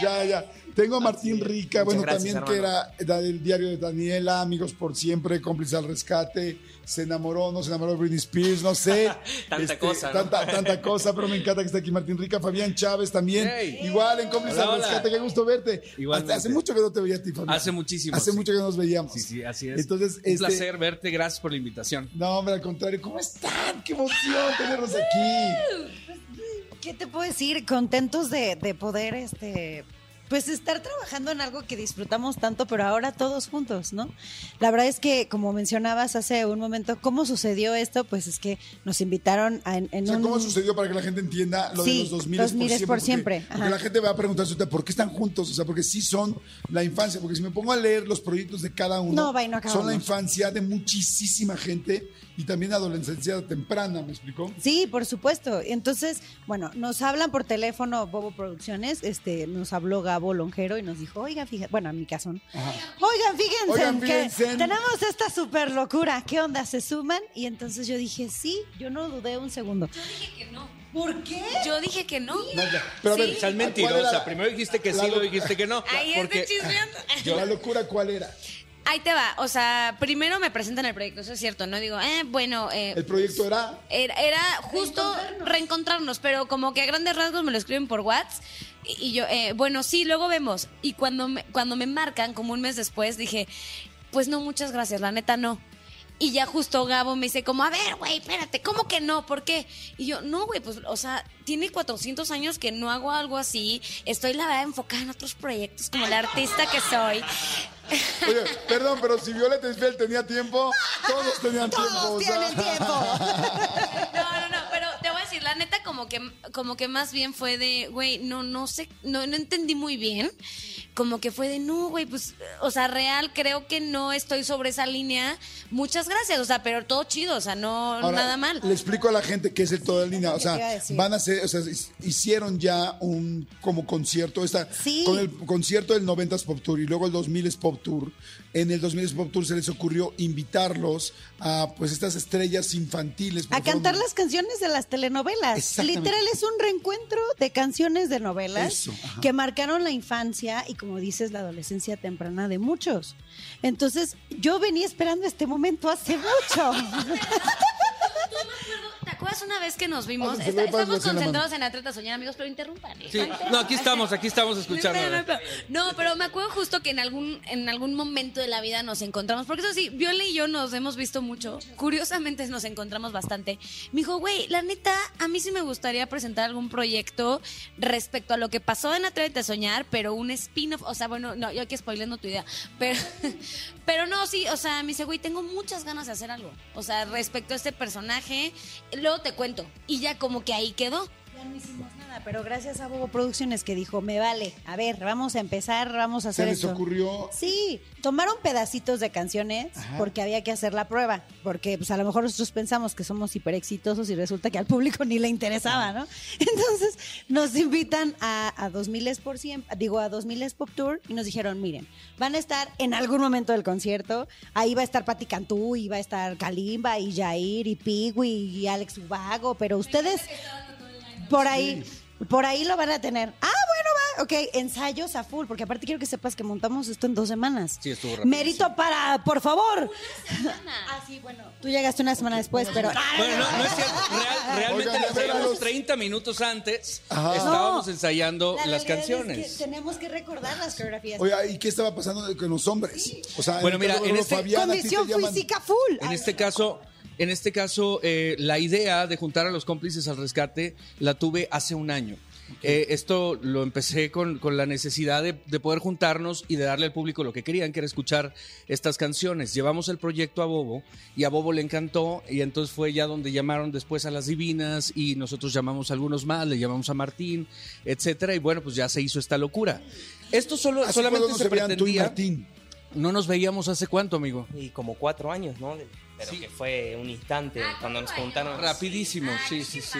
Ya, ya. Tengo a Martín Rica, bueno, gracias, también que era del diario de Daniela, Amigos por Siempre, Cómplice al Rescate, se enamoró, no se enamoró de Britney Spears, no sé. *laughs* Este, Tanta cosa, ¿no? Tanta, tanta cosa, pero me encanta que esté aquí Martín Rica, Fabián Chávez también, Hey. igual en Cómplice Hola, al hola. Rescate, qué gusto verte. Igualmente. Hace mucho que no te veía a ti, Fabián. Hace muchísimo, Hace sí. mucho que no nos veíamos. Sí, sí, así es. Entonces, Un este, placer verte, gracias por la invitación. No, hombre, al contrario, ¿cómo están? ¡Qué emoción tenerlos aquí! ¿Qué te puedo decir? Contentos de, de poder, este, pues estar trabajando en algo que disfrutamos tanto, pero ahora todos juntos, ¿no? La verdad es que, como mencionabas hace un momento, ¿cómo sucedió esto? Pues es que nos invitaron a, en, en O sea, un... ¿cómo sucedió para que la gente entienda lo de los 2000 2000 por siempre? por Porque- siempre, Porque, la gente va a preguntarse ¿por qué están juntos? O sea, porque sí son la infancia. Porque si me pongo a leer los proyectos de cada uno, No, va no son la infancia de muchísima gente y también adolescencia temprana, ¿me explicó? Sí, por supuesto. Entonces, bueno, nos hablan por teléfono Bobo Producciones, este, nos habló Gabo Lonjero y nos dijo, oigan, fíjense, bueno, en mi caso, ¿no? oigan, fíjense, Oigan, que fíjense. tenemos esta super locura, ¿qué onda? ¿Se suman? Y entonces yo dije, sí, yo no dudé un segundo. Dije que no. ¿Por qué? Yo dije que no. No, ya. Pero a ver, Sí. Seas ¿cuál era mentirosa. Primero dijiste que la sí, luego dijiste que no. Ahí estoy chismeando. *laughs* ¿La locura cuál era? Ahí te va. O sea, primero me presentan el proyecto, eso es cierto. No digo, eh, bueno. Eh, El proyecto era... Era, era justo reencontrarnos. pero como que a grandes rasgos me lo escriben por WhatsApp. Y, y yo, eh, bueno, sí, luego vemos. Y cuando me, cuando me marcan, como un mes después, dije, pues no, muchas gracias, la neta no. Y ya justo Gabo me dice como, a ver, güey, espérate, ¿cómo que no? ¿Por qué? Y yo, no, güey, pues, o sea, tiene 400 años que no hago algo así. Estoy, la verdad, enfocada en otros proyectos como la artista que soy. Oye, perdón, pero si Violeta Isfel tenía tiempo, todos tenían tiempo. o Todos sea. tienen tiempo. *laughs* No, no, no, pero te voy a decir, la neta como que como que más bien fue de, güey, no no sé, no no entendí muy bien, como que fue de, no, güey, pues, o sea, real, creo que no estoy sobre esa línea. Muchas gracias, o sea, pero todo chido, o sea, no Ahora, nada mal. Le explico a la gente qué es el toda línea. O sea, van a hacer, o sea, hicieron ya un como concierto, esta, Sí. con el concierto del 90s Pop Tour y luego el 2000s Pop Tour. En el 2000s Pop Tour se les ocurrió invitarlos a pues estas estrellas infantiles. A cantar las canciones de las telenovelas. Exactamente. Literal es un reencuentro de canciones de novelas Eso, que marcaron la infancia y como dices la adolescencia temprana de muchos. Entonces yo venía esperando este momento hace mucho. *laughs* ¿Te acuerdas una vez que nos vimos? Ah, Está- para estamos así en la concentrados en Atleta Soñar, amigos, pero interrumpan. ¿eh? Sí. No aquí estamos, aquí estamos escuchando. No, pero me acuerdo justo que en algún, en algún momento de la vida nos encontramos, porque eso sí, Viola y yo nos hemos visto mucho. Curiosamente nos encontramos bastante. Me dijo, güey, la neta, a mí sí me gustaría presentar algún proyecto respecto a lo que pasó en Atrévete a Soñar, pero un spin-off, o sea, bueno, no, yo aquí spoilando tu idea, pero, *laughs* pero no, sí, o sea, me dice, güey, tengo muchas ganas de hacer algo. O sea, respecto a este personaje, te cuento. Y ya como que ahí quedó. Nada, pero gracias a Bobo Producciones que dijo, me vale, a ver, vamos a empezar, vamos a se hacer les esto. ocurrió Sí, tomaron pedacitos de canciones porque había que hacer la prueba, porque pues a lo mejor nosotros pensamos que somos hiper exitosos y resulta que al público ni le interesaba, ¿no? *laughs* Entonces nos invitan a, a 2000 es por siempre, digo a 2000 es Pop Tour y nos dijeron, miren, van a estar en algún momento del concierto, ahí va a estar Pati Cantú y va a estar Kalimba y Jair y Pigui y Alex Ubago, pero ustedes por ahí, por ahí lo van a tener. Ah, bueno, va, ok, ensayos a full, porque aparte quiero que sepas que montamos esto en dos semanas. Sí, estuvo rapidísimo. Mérito para, por favor. *laughs* Ah, sí, bueno. Tú llegaste una semana después, pero... Bueno, no, no es cierto. Real- realmente Oigan, los- 30 minutos antes. Ajá. Estábamos No, ensayando la las es canciones. que tenemos que recordar las coreografías. Oiga, ¿y qué estaba pasando con los hombres? O sea, Bueno, mira, en este- Fabián, a ti te Condición llaman- física full. En Ay, este caso, en este caso, eh, la idea de juntar a los cómplices al rescate la tuve hace un año. Eh, esto lo empecé con, con la necesidad de, de poder juntarnos y de darle al público lo que querían, que era escuchar estas canciones. Llevamos el proyecto a Bobo y a Bobo le encantó y entonces fue ya donde llamaron después a las divinas y nosotros llamamos a algunos más, le llamamos a Martín, etcétera y bueno, pues ya se hizo esta locura. Esto solo, Así solamente se se veían tú y. Martín. No nos veíamos hace cuánto, amigo. Y como cuatro años, ¿no? Pero que fue un instante cuando nos juntaron. Rapidísimo, sí, sí, sí.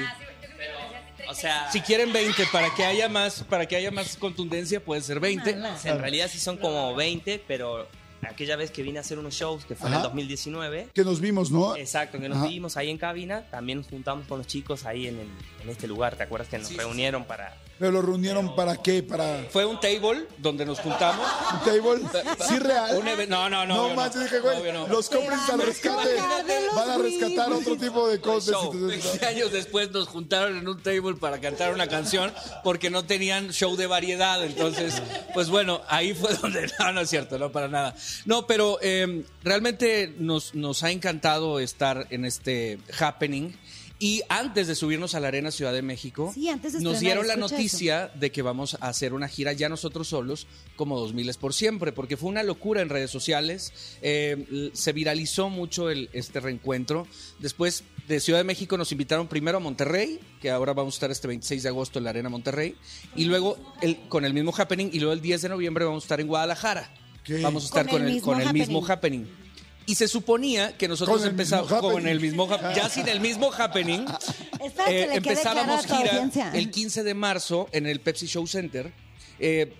O sea, Si quieren 20 para que haya más, para que haya más contundencia, puede ser 20. en realidad sí son como 20, pero aquella vez que vine a hacer unos shows, que fue en el 2019, Que nos vimos, ¿no? exacto, que nos Ajá. vimos ahí en cabina, también nos juntamos con los chicos ahí en, el- en este lugar, ¿te acuerdas que nos reunieron para... Pero lo reunieron para qué? Para Fue un table donde nos juntamos. un table. Sí, real. Un no, no, no, No más, no. dije, güey, Obvio no. los cómplices al rescate van a rescatar otro tipo de cosas. show. Entonces, 20 *laughs* años después nos juntaron en un table para cantar una canción porque no tenían show de variedad. Entonces, pues bueno, ahí fue *laughs* donde. No, no es cierto, no para nada. No, pero eh, realmente nos, nos ha encantado estar en este happening. Y antes de subirnos a la Arena Ciudad de México, Sí, antes de nos dieron la noticia de que vamos a hacer una gira ya nosotros solos, como 2000 es por siempre, porque fue una locura en redes sociales. Eh, se viralizó mucho el, este reencuentro. Después de Ciudad de México nos invitaron primero a Monterrey, que ahora vamos a estar este 26 de agosto en la Arena Monterrey, y luego el, con el mismo happening, y luego el 10 de noviembre vamos a estar en Guadalajara. ¿Qué? Vamos a estar Con con, el mismo con el mismo happening. Y se suponía que nosotros empezamos con happening. el mismo ya sin el mismo happening. *laughs* Espera eh, empezábamos gira audiencia. el 15 de marzo en el Pepsi Show Center. eh,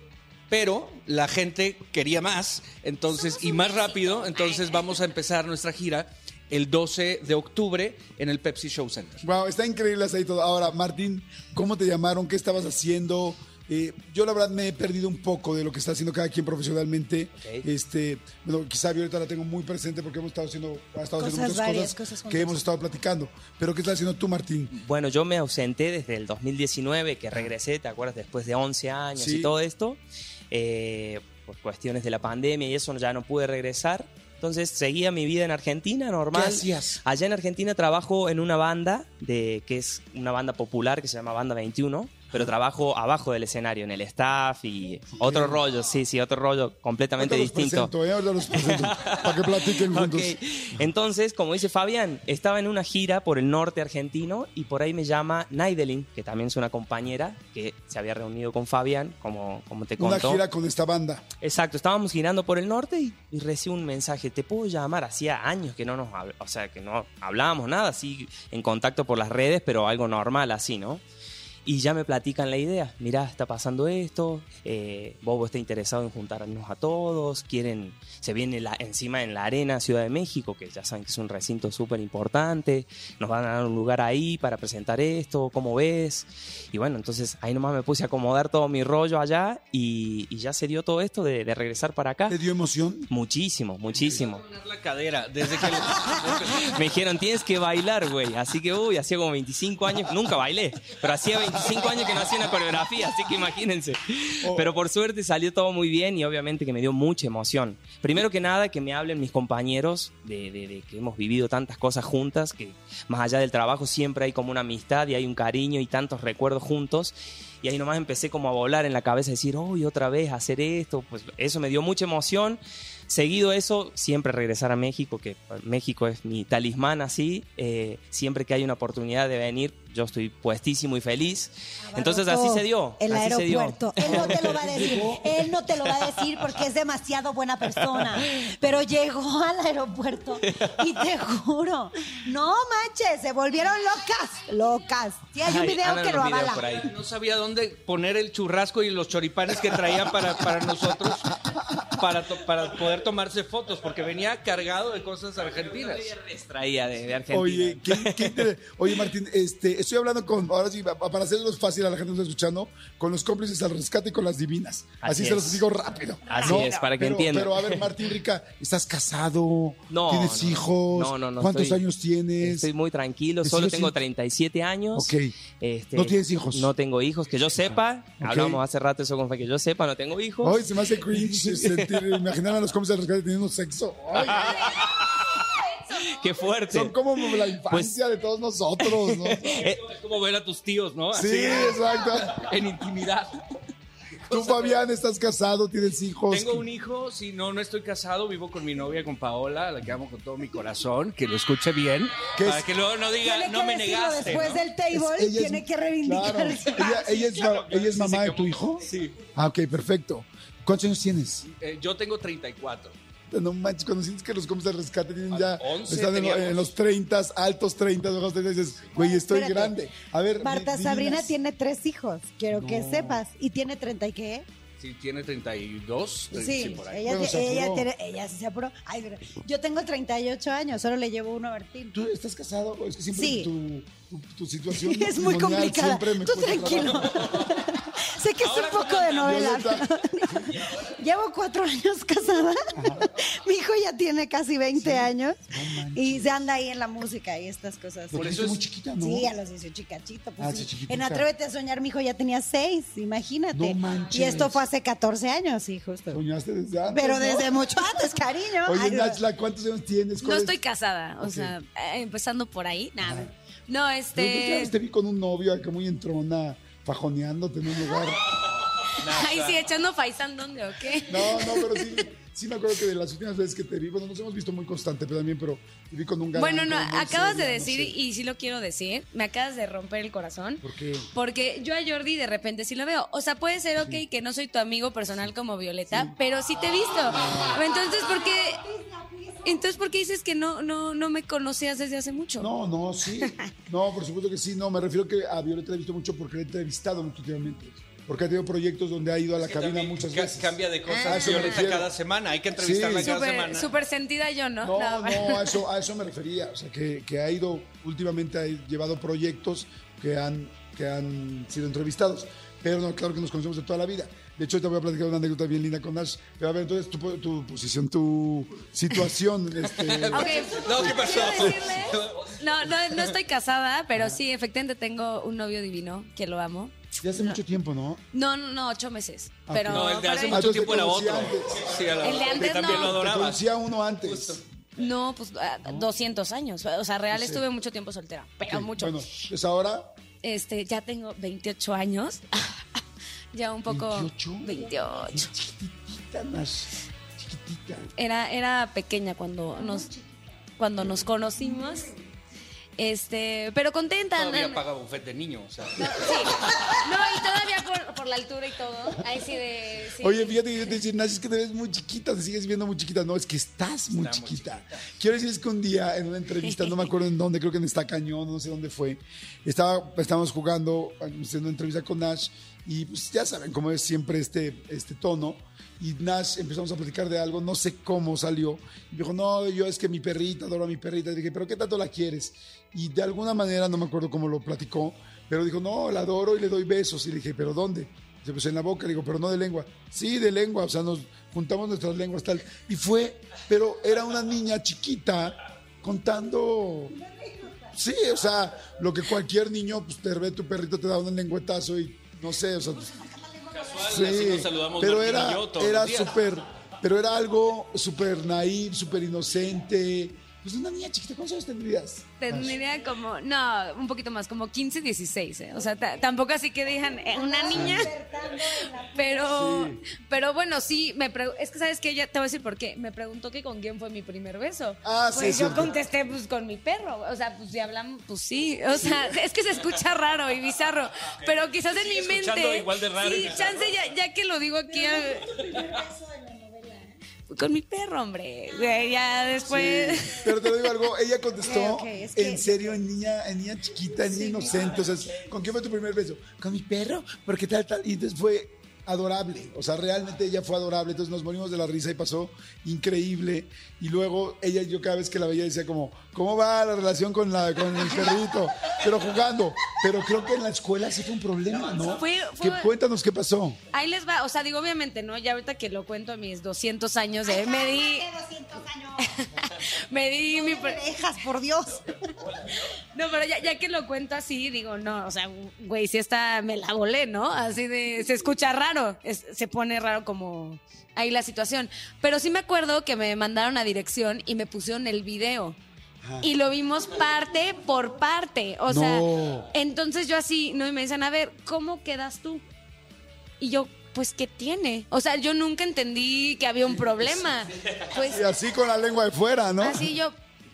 pero la gente quería más, entonces, y más rápido, entonces vamos a empezar nuestra gira el 12 de octubre en el Pepsi Show Center. Wow, está increíble ahí todo. Ahora, Martín, ¿cómo te llamaron? ¿Qué estabas haciendo? Eh, yo la verdad me he perdido un poco de lo que está haciendo cada quien profesionalmente. Ok. Este, bueno, quizá ahorita la tengo muy presente porque hemos estado haciendo, ha estado haciendo Cosas muchas varias, cosas, cosas que hemos estado platicando. Pero ¿qué estás haciendo tú, Martín? Bueno, yo me ausenté desde el 2019, que regresé, ¿te acuerdas? Después de 11 años Sí. y todo esto. Eh, por cuestiones de la pandemia y eso ya no pude regresar. Entonces seguía mi vida en Argentina, normal. ¿Qué hacías? Allá en Argentina trabajo en una banda, de, que es una banda popular que se llama Banda 21. Pero trabajo abajo del escenario, en el staff y otro rollo, sí, sí, otro rollo completamente los distinto. presento, ¿eh? Ahorita los presento, *laughs* para que platiquen juntos. Entonces, como dice Fabián, estaba en una gira por el norte argentino y por ahí me llama Naidelin, que también es una compañera que se había reunido con Fabián, como, como te Una contó. gira con esta banda. Exacto, estábamos girando por el norte y, y recibo un mensaje, ¿te puedo llamar? Hacía años que no nos o sea, que no hablábamos nada, así en contacto por las redes, pero algo normal así, ¿no? Y ya me platican la idea, mirá, está pasando esto, eh, Bobo está interesado en juntarnos a todos, quieren, se viene la, encima en la arena Ciudad de México, que ya saben que es un recinto súper importante, nos van a dar un lugar ahí para presentar esto, ¿cómo ves? Y bueno, entonces ahí nomás me puse a acomodar todo mi rollo allá y, y ya se dio todo esto de, de regresar para acá. ¿Te dio emoción? Muchísimo, muchísimo. La cadera, desde que *laughs* Me dijeron, tienes que bailar, güey. Así que, uy, hacía como 25 años, nunca bailé, pero hacía 25 años que no hacía una coreografía, así que imagínense. Pero por suerte salió todo muy bien y obviamente que me dio mucha emoción. Primero que nada, que me hablen mis compañeros de, de- de que hemos vivido tantas cosas juntas, que más allá del trabajo siempre hay como una amistad y hay un cariño y tantos recuerdos juntos. Y ahí nomás empecé como a volar en la cabeza, decir, uy, otra vez hacer esto. Pues eso me dio mucha emoción. Seguido eso, siempre regresar a México, que México es mi talismán así. eh, siempre que hay una oportunidad de venir, yo estoy puestísimo y feliz. Entonces así se dio. El así se dio. aeropuerto. Él no te lo va a decir. Él no te lo va a decir porque es demasiado buena persona. Pero llegó al aeropuerto y te juro, no manches, se volvieron locas, locas. Sí, hay un video que lo avala. por ahí. no sabía dónde poner el churrasco y los choripanes que traía para, para nosotros para, to- para poder tomarse fotos, porque venía cargado de cosas argentinas. Traía de, de Argentina. Oye, qué, qué Oye, Martín, este, estoy hablando con, ahora sí, pa- para hacerlo fácil a la gente que está escuchando, con los cómplices al rescate y con las divinas. Así, Así se los digo rápido. Así es, para que pero, entiendan. Pero a ver, Martín Rica, ¿estás casado? No, ¿Tienes no, hijos? no, no, no, ¿Cuántos estoy- años tienes? Estoy muy tranquilo, ¿Tus solo tengo sí? 37 años. Ok. Este, ¿No tienes hijos? No tengo hijos, que yo sepa. Hablamos hace rato eso con que yo sepa, no tengo hijos. Hoy se me hace cringe *laughs* sentir, imaginar a los cómplices al rescate teniendo sexo. Ay, *laughs* Qué fuerte. son como la infancia de todos nosotros, ¿no? *laughs* Eh, Es como ver a tus tíos, ¿no? Sí, Así, exacto. *laughs* en intimidad. Tú, Fabián, estás casado, tienes hijos. Tengo un hijo, si no, no estoy casado, vivo con mi novia, con Paola, la que amo con todo mi corazón, que lo escuche bien, ¿Qué para es? que luego no diga, no me negaste. después ¿no? del table, Es- ella es- tiene que reivindicar. Claro. Ella, ella es, ma- ella es mamá de tu hijo. Sí. Ah, ok, perfecto. ¿Cuántos años tienes? Eh, yo tengo 34. *laughs* No manches, cuando sientes que los cómplices al rescate tienen ya. 11 están en, en los 30, altos 30, bajos 30, dices, güey, estoy Espérate. grande. A ver. Marta Sabrina tiene tres hijos, quiero que No. sepas. ¿Y tiene 30 y qué? Sí, tiene 32. Sí, sí, por ahí. ella, Bueno, se ella, apuró. tiene- ella sí se apuró. Ay, yo tengo 38 años, solo le llevo uno a Bertín. ¿Tú estás casado? Es que siempre Sí. tu, tu, tu situación *laughs* Es muy complicada. siempre me Tú tranquilo. *laughs* sé que es un poco de novela. *laughs* Llevo cuatro años casada. Mi hijo ya tiene casi 20 años. y se anda ahí en la música y estas cosas. Por eso es muy chiquita, ¿no? Sí, a los 18 y cachito. Pues Ah, sí. En Atrévete a soñar, mi hijo ya tenía 6, imagínate. No manches. Y esto fue hace 14 años, sí, justo. Soñaste desde antes. Pero ¿no? desde mucho antes, cariño. Oye, Nachla, ¿cuántos años tienes? No ¿Cuál es- estoy casada, o sea, eh, empezando por ahí, nada. No, Pero tú ya este... te vi con un novio acá muy entrona, fajoneándote en un lugar. *laughs* Ay, sí, echando faisán, ¿dónde o qué? No, no, pero sí, sí me acuerdo que de las últimas veces que te vi, bueno, nos hemos visto muy constante, pero también, pero te vi con un galán. Bueno, no, acabas de no decir, sé. y sí lo quiero decir, me acabas de romper el corazón. ¿Por qué? Porque yo a Jordi de repente sí lo veo. O sea, puede ser, ok, que no soy tu amigo personal como Violeta, pero sí te he visto. Entonces, ¿por qué? Entonces, ¿por qué dices que no, no, no me conocías desde hace mucho? No, no, sí. No, por supuesto que sí. No, me refiero que a Violeta la he visto mucho porque la he entrevistado últimamente. Porque ha tenido proyectos donde ha ido a la cabina También muchas veces. Cambia de A cosas eso me Violeta refiero. cada semana. Hay que entrevistarla Sí. cada semana. súper sentida yo, ¿no? No, No, no, a eso, a eso me refería. O sea, que, que ha ido, últimamente ha llevado proyectos que han, que han sido entrevistados. Pero no, claro que nos conocemos de toda la vida. De hecho, te voy a platicar una anécdota bien linda con Nash. Pero a ver, entonces, tu, po- tu posición, tu situación. *laughs* Este, Ok, No, no, no, no estoy casada, pero sí, efectivamente tengo un novio divino que lo amo. Ya hace mucho tiempo, ¿no? No, no, no, ocho meses. Ah, Pero, No, el de hace mucho tiempo era otro. antes. Sí, a la- El de antes que también no. lo Te adorabas. conocía uno antes. No, pues ah, 200 años. O sea, real estuve mucho tiempo soltera, pero Ok, mucho. Bueno, pues ahora Este, ya tengo 28 años. *laughs* ya un poco 28. 28. Chiquitita, Nash. Chiquitita. Era era pequeña cuando nos cuando nos conocimos. Este, pero contenta. Todavía ¿no? paga buffet de niño, o sea. Sí. No, y todavía por, por la altura y todo. Ahí sí de. sí. Oye, fíjate que yo te decía, Nash, es que te ves muy chiquita, te sigues viendo muy chiquita. No, es que estás muy chiquita. Quiero decir, es que un día en una entrevista, no me acuerdo en dónde, creo que en esta cañón, no sé dónde fue, estaba, estábamos jugando, haciendo una entrevista con Nash, y pues ya saben cómo es siempre este, este tono. Y Nash empezamos a platicar de algo, no sé cómo salió. Y dijo, no, yo es que mi perrita, adoro a mi perrita. Y dije, ¿pero qué tanto la quieres? Y de alguna manera, no me acuerdo cómo lo platicó, pero dijo, no, la adoro y le doy besos. Y le dije, ¿pero dónde? Dice, pues en la boca, le digo, pero no de lengua. Sí, de lengua, o sea, nos juntamos nuestras lenguas tal. Y fue, pero era una niña chiquita contando. Sí, o sea, lo que cualquier niño, pues te ve tu perrito, te da un lengüetazo y no sé, o sea. así nos saludamos pero Martín y era, yo todos era los días. súper, pero era algo súper naif, súper inocente. Pues una niña chiquita, ¿cuántos años tendrías? Tendría como, no, un poquito más, como 15, 16, ¿eh? O sea, ta- tampoco así que digan eh, una niña. *laughs* Pero, pero bueno, sí, me es que sabes que ella, te voy a decir por qué. Me preguntó que con quién fue mi primer beso. Ah, sí, pues es yo contesté, pues con mi perro. O sea, pues si hablamos, pues sí. O sea, es que se escucha raro y bizarro. Pero quizás en mi mente. igual de raro sí, chance, ya, ya que lo digo aquí. al- Con mi perro, hombre. Güey, Ya después. Sí, pero te lo digo algo, ella contestó es que- en serio, en niña, en niña chiquita, en niña inocente. O sea, ¿con quién fue tu primer beso? Con mi perro, porque tal, tal. Y entonces fue adorable. O sea, realmente ella fue adorable. Entonces nos morimos de la risa y pasó increíble. Y luego ella, yo cada vez que la veía decía como, ¿cómo va la relación con, la, con el perrito? Pero jugando. Pero creo que en la escuela sí fue un problema, ¿no? Fue- fue- cuéntanos qué pasó. Ahí les va, o sea, digo, obviamente, ¿no? Ya ahorita que lo cuento a mis 200 años de... Me di... *laughs* me di mi... No me dejas, por Dios. *laughs* No, pero ya, ya que lo cuento así, digo, no, o sea, güey, si esta me la volé, ¿no? Así de... Se escucha raro, es- se pone raro como... Ahí la situación. Pero sí me acuerdo que me mandaron a dirección y me pusieron el video. Y lo vimos parte por parte. O sea, entonces yo así, ¿no? Y me dicen, a ver, ¿cómo quedas tú? Y yo, pues, ¿qué tiene? O sea, yo nunca entendí que había un problema. Pues, Y así con la lengua de fuera, ¿no? así yo,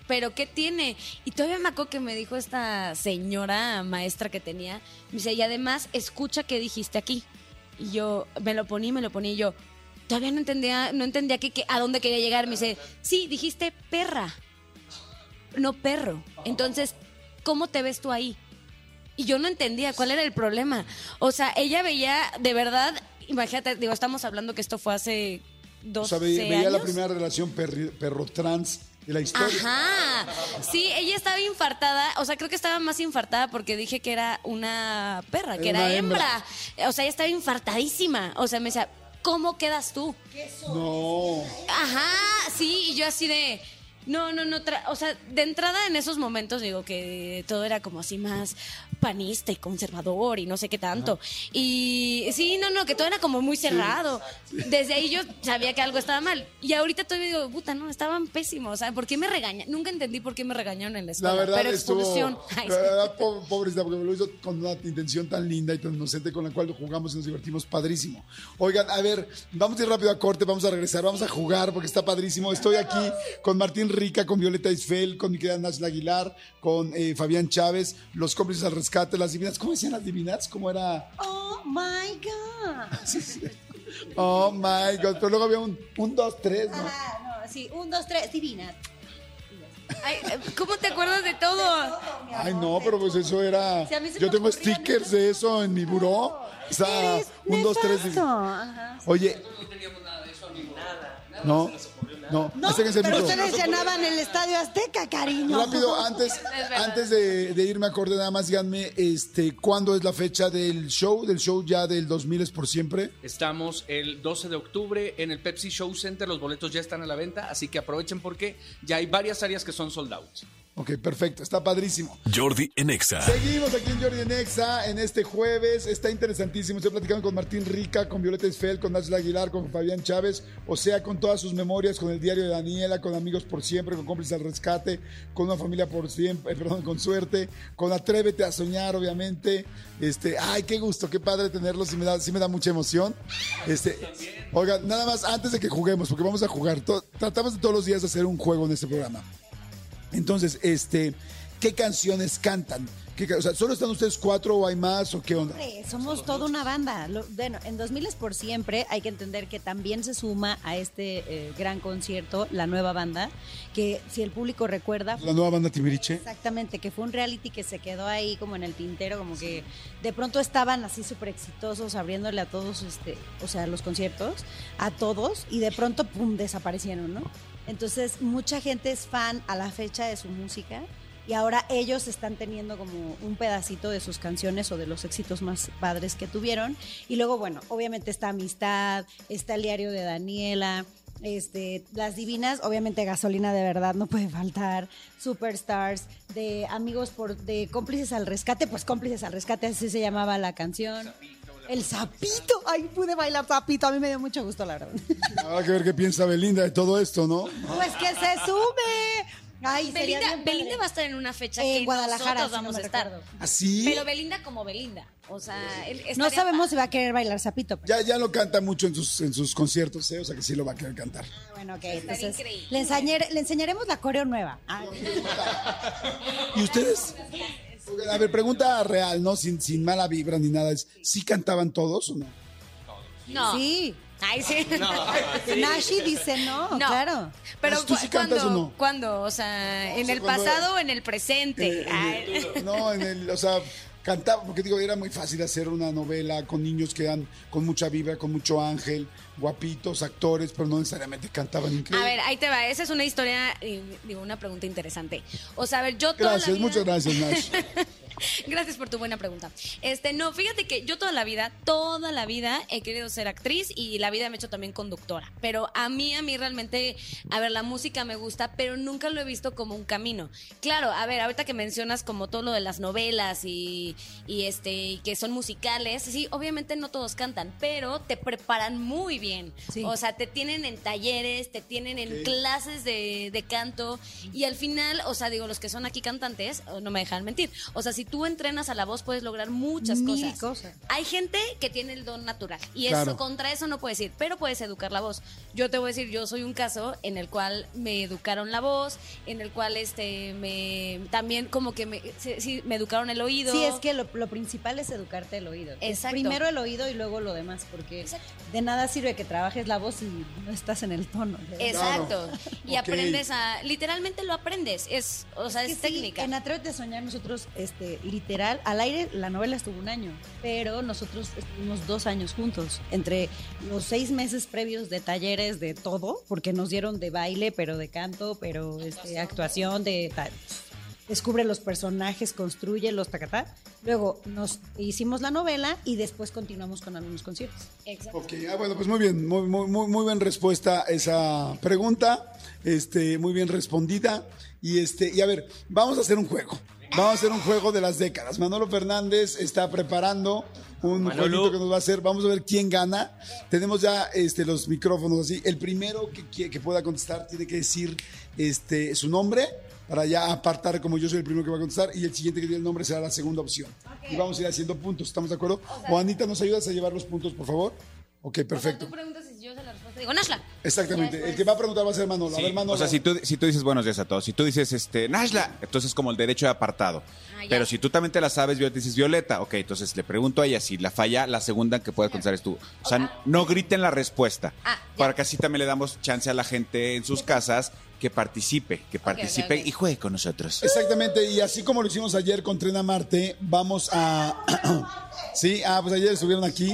¿pero qué tiene? Y todavía me acuerdo que me dijo esta señora maestra que tenía, me dice, y además, escucha qué dijiste aquí. Y yo me lo poní, me lo poní y yo, todavía no entendía, no entendía que, que- a dónde quería llegar. Me dice, sí, dijiste perra, no perro. Entonces, ¿cómo te ves tú ahí? Y yo no entendía cuál era el problema. O sea, ella veía de verdad, imagínate, digo, estamos hablando que esto fue hace O 12 sea, ve- veía la primera relación perri- perro-trans de la historia. Ajá. Sí, ella estaba infartada. O sea, creo que estaba más infartada porque dije que era una perra, que Era era una hembra. O sea, ella estaba infartadísima. O sea, me decía, ¿cómo quedas tú? No. Ajá, sí, y yo así de. No, no, no. tra- O sea, de entrada en esos momentos digo que todo era como así más panista y conservador y no sé qué tanto. Y sí, no, no, que todo era como muy cerrado. Desde ahí yo sabía que algo estaba mal. Y ahorita todavía digo, puta, no, estaban pésimos. O sea, ¿por qué me regañan? Nunca entendí por qué me regañaron en la La escuela. verdad pero estuvo, expulsión. la verdad, po- pobrecita, porque me lo hizo con una intención tan linda y tan inocente con la cual jugamos y nos divertimos padrísimo. Oigan, a ver, vamos a ir rápido a corte, vamos a regresar, vamos a jugar porque está padrísimo. Estoy aquí con Martín Rica, con Violeta Isfel, con mi querida Nash Aguilar, con eh, Fabián Chávez, los cómplices al rescate, las divinas. ¿Cómo decían las divinas? ¿Cómo era? Oh my God. *laughs* Oh my God, pero luego había un, un dos, tres, ¿no? Ajá, no, sí, un, dos, tres, divina. Ay, ¿Cómo te acuerdas de todo? Ay, no, pero pues eso era. Si Yo tengo stickers de eso en mi buró. O sea, un, dos, tres. Ajá. Oye. No, no, No, pero micro. ustedes llenaban el Estadio Azteca, cariño. Rápido, antes, *laughs* antes de, de irme a corte, nada más díganme este, cuándo es la fecha del show, del show ya del 2000 es por siempre. Estamos el 12 de octubre en el Pepsi Show Center. Los boletos ya están a la venta, así que aprovechen porque ya hay varias áreas que son sold out. Ok, perfecto, está padrísimo. Jordi en Exa. Seguimos aquí en Jordi en Exa en este jueves. Está interesantísimo. Estoy platicando con Martín Rica, con Violeta Esfel, con Nájila Aguilar, con Fabián Chávez. O sea, con todas sus memorias, con el diario de Daniela, con Amigos por Siempre, con Cómplices al Rescate, con Una Familia por Siempre, eh, perdón, con Suerte, con Atrévete a Soñar, obviamente. Este, ay, qué gusto, qué padre tenerlos. Sí me da, sí me da mucha emoción. Este, oiga, nada más antes de que juguemos, porque vamos a jugar. to- tratamos de todos los días hacer un juego en este programa. Entonces, este, ¿qué canciones cantan? ¿Qué o sea, ¿solo están ustedes cuatro o hay más o qué onda? Hombre, somos toda una banda. Lo- bueno, en 2000 es por siempre hay que entender que también se suma a este eh, gran concierto la nueva banda, que si el público recuerda, La nueva banda Timbiriche. Exactamente, que fue un reality que se quedó ahí como en el tintero, como que de pronto estaban así súper exitosos abriéndole a todos, este, o sea, los conciertos, a todos, y de pronto, ¡pum!, desaparecieron, ¿no? Entonces, mucha gente es fan a la fecha de su música y ahora ellos están teniendo como un pedacito de sus canciones o de los éxitos más padres que tuvieron. Y luego, bueno, obviamente está Amistad, está el diario de Daniela, este, las divinas, obviamente gasolina de verdad no puede faltar, superstars, de amigos por, de cómplices al rescate, pues cómplices al rescate, así se llamaba la canción. El sapito, ay, pude bailar sapito, a mí me dio mucho gusto, la verdad. *laughs* Habrá que ver qué piensa Belinda de todo esto, ¿no? Pues que se sube. Ay, Belinda. Belinda va a estar en una fecha En que Guadalajara, nosotros si no vamos me a estar. recuerdo. ¿Así? Pero Belinda como Belinda. O sea, él No sabemos si va a querer bailar sapito. pero- Ya, ya lo canta mucho en sus, en sus conciertos, ¿eh? O sea que sí lo va a querer cantar. Bueno, ok, entonces increíble. le, enseñare- le enseñaremos la coreo nueva. Ah, *laughs* ¿Y ustedes? A ver, pregunta real, ¿no? Sin, sin mala vibra ni nada. Es, ¿Sí cantaban todos o no? No. Sí. Ay, sí. *laughs* Nashi dice no, No. claro. Pero ¿tú sí cantas o no? ¿Cuándo? O sea, ¿en sea, el pasado o en el presente? Eh, en Ay. el- no, en el, o sea, cantaba, porque digo, era muy fácil hacer una novela con niños que eran con mucha vibra, con mucho ángel, guapitos, actores, pero no necesariamente cantaban A increíble. ver, ahí te va. Esa es una historia, digo, una pregunta interesante. O sea, a ver, yo toda Gracias, la vida... muchas gracias, Nash. *laughs* *laughs* Gracias por tu buena pregunta. Este, no, fíjate que yo toda la vida, toda la vida he querido ser actriz y la vida me ha hecho también conductora. Pero a mí, a mí realmente, a ver, la música me gusta, pero nunca lo he visto como un camino. Claro, a ver, ahorita que mencionas como todo lo de las novelas y, y este, y que son musicales, sí, obviamente no todos cantan, pero te preparan muy bien. Sí. O sea, te tienen en talleres, te tienen en clases de, de canto y al final, o sea, digo, los que son aquí cantantes, no me dejan mentir. O sea, si tú entrenas a la voz, puedes lograr muchas Mil cosas. cosas. Hay gente que tiene el don natural y Claro. eso contra eso no puedes ir, pero puedes educar la voz. Yo te voy a decir, yo soy un caso en el cual me educaron la voz, en el cual este me también como que me, sí, sí, me educaron el oído. Sí, es que lo, lo principal es educarte el oído. Es Exacto. primero el oído y luego lo demás, porque de nada sirve que trabajes la voz y no estás en el tono. Exacto. Y aprendes a literalmente lo aprendes, es o sea, es, que sí, técnica. en Atrévete a Soñar nosotros, este, literal, al aire la novela estuvo un año, pero nosotros estuvimos dos años juntos, entre los seis meses previos de talleres de todo, porque nos dieron de baile, pero de canto, pero este, actuación, de ta- descubre los personajes, construye los tacatá. Luego nos hicimos la novela y después continuamos con algunos conciertos. Exacto. Ok, ah, bueno, pues muy bien, muy, muy, muy, muy bien respuesta a esa pregunta, este, muy bien respondida. Y este, y a ver, vamos a hacer un juego. Vamos a hacer un juego de las décadas. Manolo Fernández está preparando un Manolo. jueguito que nos va a hacer. Vamos a ver quién gana. Tenemos ya este, los micrófonos así. El primero que, que, pueda contestar tiene que decir este, su nombre para ya apartar como yo soy el primero que va a contestar y el siguiente que diga el nombre será la segunda opción. Y vamos a ir haciendo puntos, ¿estamos de acuerdo? O Anita, ¿nos ayudas a llevar los puntos, por favor? Ok, perfecto. tú preguntas y yo sé la respuesta. Digo, Nashla. Exactamente. El que va a preguntar va a ser Manolo. A ver, Manolo. O sea, si tú, si tú dices buenos días a todos, si tú dices, este, Nashla, entonces como el derecho de apartado. Ah. Pero si tú también te la sabes, Violeta, dices Violeta, ok, entonces le pregunto a ella, si la falla, la segunda que puede contestar es tú. O sea, no griten la respuesta, Ah, para que así también le damos chance a la gente en sus casas que participe, que participe y juegue con nosotros. Exactamente, y así como lo hicimos ayer con Tren a Marte, vamos a... *clears throat* sí, ah, pues ayer estuvieron aquí.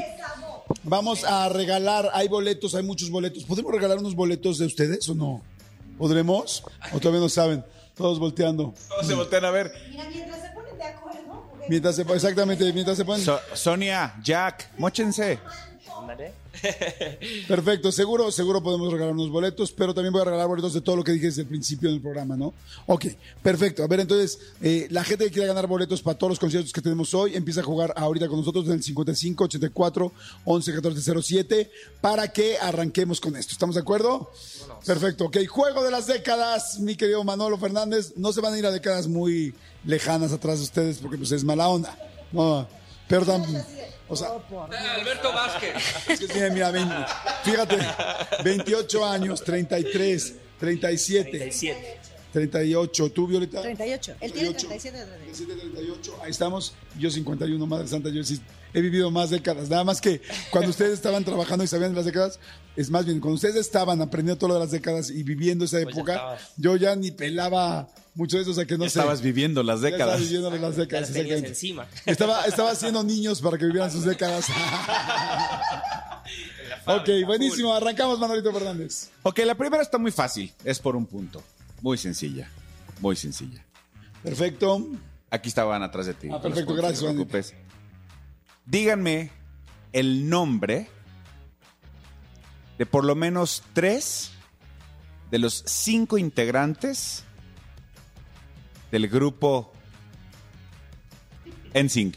Vamos a regalar, hay boletos, hay muchos boletos. ¿Podemos regalar unos boletos de ustedes o no? ¿Podremos? ¿O todavía no saben? Todos volteando. Todos se voltean a ver. Mira, mientras se ponen de acuerdo. Mientras se, exactamente, mientras se ponen... So- Sonia, Jack, mochense. Ándale. *laughs* Perfecto, seguro, seguro podemos regalar unos boletos, pero también voy a regalar boletos de todo lo que dije desde el principio del programa, ¿no? Ok, perfecto. A ver, entonces, eh, la gente que quiera ganar boletos para todos los conciertos que tenemos hoy, empieza a jugar ahorita con nosotros en el 55 84 11 14 07 para que arranquemos con esto. ¿Estamos de acuerdo? Perfecto, ok. Juego de las décadas, mi querido Manolo Fernández. No se van a ir a décadas muy lejanas atrás de ustedes porque pues es mala onda. No, pero o sea, Alberto Vázquez. es que tiene, mira, ven, fíjate, 28 años, 33, 37, 37. 38. ¿Tú, Violeta? 38. Él tiene 38. 37 de 37, 38. Ahí estamos. Yo 51, Madre Santa. Yo sí he vivido más décadas. Nada más que cuando ustedes estaban trabajando y sabían de las décadas, es más bien, cuando ustedes estaban aprendiendo todo lo de las décadas y viviendo esa Pues ya época, yo ya ni pelaba mucho de eso, o sea que no sé. Estabas viviendo las Ya estaba décadas. viviendo las décadas, las tenías exactamente. encima. *laughs* Estaba, estaba haciendo niños para que vivieran sus décadas. *laughs* ok, buenísimo. Arrancamos, Manolito Fernández. Ok, la primera está muy fácil. Es por un punto. Muy sencilla. Muy sencilla. Perfecto. Aquí estaban atrás de ti. Ah, perfecto, No gracias, te Juan. preocupes. Díganme el nombre de por lo menos tres de los cinco integrantes del grupo NSYNC.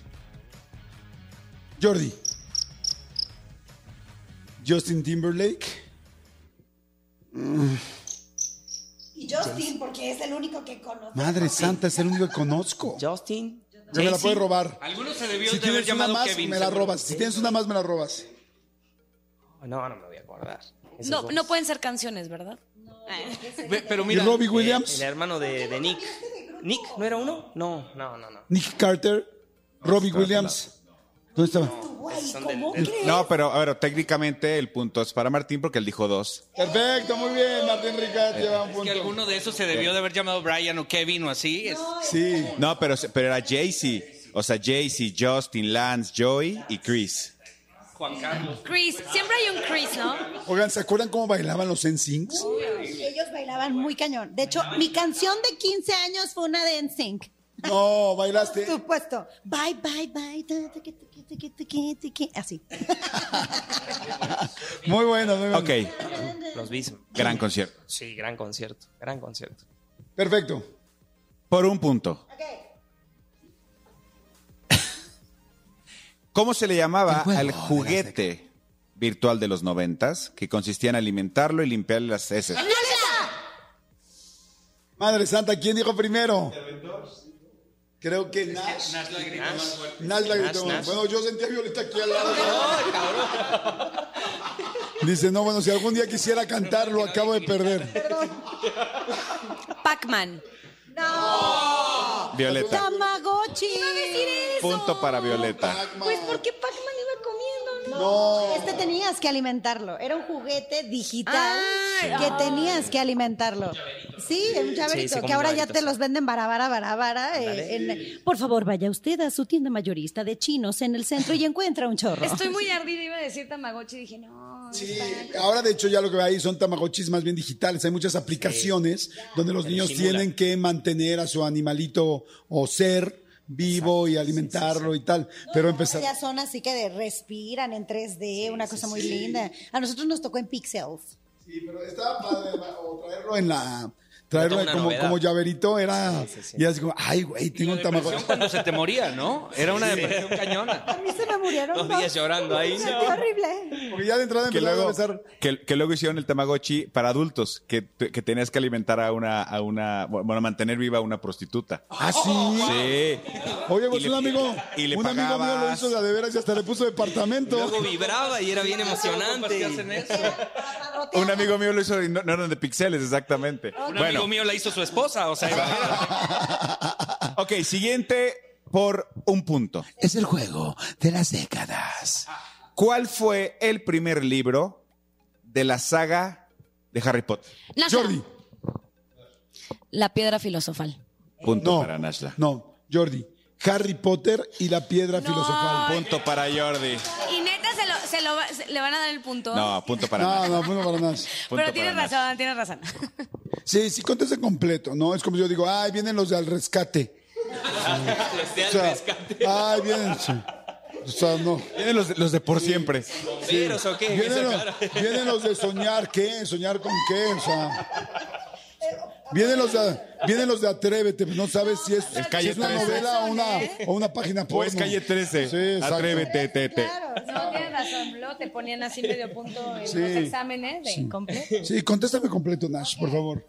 Jordi. Justin Timberlake. Y Justin, porque es el único que conoce. Madre santa, es el único que conozco. *laughs* Justin. Ya me la puedes robar. Algunos se debió Si de haber tienes una llamado más, Kevin. me la seguro. robas. Si tienes una más, me la robas. No, no me voy a acordar. No, dos. no pueden ser canciones, ¿verdad? Ve- Pero ¿Y mira, Robbie El Williams? hermano de, de Nick. ¿Nick? ¿No era uno? No, no, no, no. Nick Carter. Robbie Williams. ¿Dónde estaba? No, pero a ver, técnicamente el punto es para Martín porque él dijo dos. Perfecto, muy bien. Martín Rica lleva un es que punto. alguno de esos se debió de haber llamado Brian o Kevin o así. Es- Sí. No, pero, pero era Jay-Z. O sea, Jay-Z, Justin, Lance, Joey y Chris. Juan Carlos. Chris, siempre hay un Chris, ¿no? Oigan, ¿se acuerdan cómo bailaban los NSYNCs? Ellos bailaban muy cañón. De hecho, mi canción de 15 años fue una de NSYNC. No, bailaste. Por supuesto. Bye, bye, bye. Así. Muy bueno, muy bueno. Ok, Los vi. gran concierto. Sí, gran concierto. Gran concierto. Perfecto. Por un punto. ¿Cómo se le llamaba al juguete virtual de los noventas que consistía en alimentarlo y limpiarle las heces? Madre santa, ¿quién dijo primero? Creo que Nash. Nash la gritó. Nash, Nash. Bueno, yo sentía a Violeta aquí al lado. Dice, no, bueno, si algún día quisiera cantar, lo acabo de perder. *laughs* Pac-Man. Violeta. Tamagotchi. Punto para Violeta. Pues porque Pac-Man iba comiendo, ¿no? No. Este tenías que alimentarlo. Era un juguete digital Ah, que tenías que alimentarlo. Sí, un llaverito, Sí, sí, como que ahora ya te los venden barabara, barabara. eh, en- Por favor, vaya usted a su tienda mayorista de chinos en el centro y encuentra un chorro. Estoy muy ardida, iba a decir Tamagotchi y dije, no. Sí, ahora de hecho ya lo que hay son tamagotchis más bien digitales. Hay muchas aplicaciones donde los niños simula. tienen que mantener a su animalito o ser vivo y alimentarlo y tal. Pero empezar... Ya son así que de respiran en 3D, una cosa muy linda. A nosotros nos tocó en Pixels. Sí, pero estaba padre o traerlo en la... Traerlo como, novedad. como llaverito era... Sí, sí, sí. Y así como, ay, güey, tengo un Depresión tamagotchi. cuando se te moría, ¿no? Era una depresión cañona. A mí se me murieron Dos días llorando ahí, no. horrible. Porque ya de entrada Que empezaron a luego, besar... que, que luego hicieron el Tamagotchi para adultos, que, que tenías que alimentar a una, a una, bueno, mantener viva a una prostituta. ¿Ah, sí? Sí. Oye, pues Y le- un amigo, y le un amigo mío lo hizo de veras y hasta le puso departamento. Luego vibraba y era bien emocionante. ¿Qué hacen eso? Un amigo mío lo hizo y no, no eran de pixeles, exactamente. Bueno, amigo mío la hizo su esposa, o sea, imagínate. ok, siguiente por un punto. Es el juego de las décadas. ¿Cuál fue el primer libro de la saga de Harry Potter? Nashla. Jordi. La piedra filosofal. Punto No, para Nashla. no, Jordi. Harry Potter y la piedra filosofal. Punto para Jordi. Y neta se, lo, se, lo va- se- le van a dar el punto. No, punto para No, Nashla. no, bueno, para más. Punto Pero tienes para razón, tienes razón. Sí, sí, contesta completo, ¿no? Es como yo digo, ay, vienen los de al rescate. *laughs* Los de O sea, al rescate. ay, vienen. sí. O sea, no. Vienen los, de- los de por siempre. ¿Veros o qué? *laughs* Vienen los, vienen los de soñar, ¿qué? ¿Soñar con qué? O sea. Vienen los de, vienen los de Atrévete, no sabes si es, Calle si es una 13. novela o una, o una página O porno. es calle 13. Sí. Atrévete, tete. No, tienes razón. Luego te ponían así medio punto en Sí. los exámenes de incompleto. Sí, contéstame completo, Nash, por favor.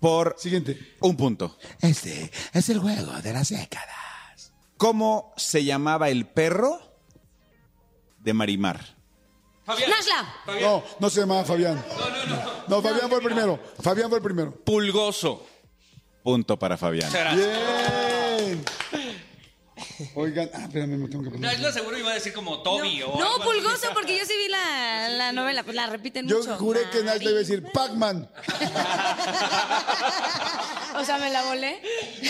Por Siguiente. un punto. Este es el juego de las décadas. ¿Cómo se llamaba el perro de Marimar? Nashla. No, no se llamaba Fabián. No, no, no. No, Fabián fue el primero. Fabián fue el primero. Pulgoso. Punto para Fabián. Bien. Oigan, ah, espérame, me tengo que poner. Nashla seguro iba a decir como Toby o No, algo así. Pulgoso, porque yo sí vi la, la novela, pues la repiten Yo mucho. juré que Nash le iba a decir Pac-Man. *laughs* O sea, me la volé.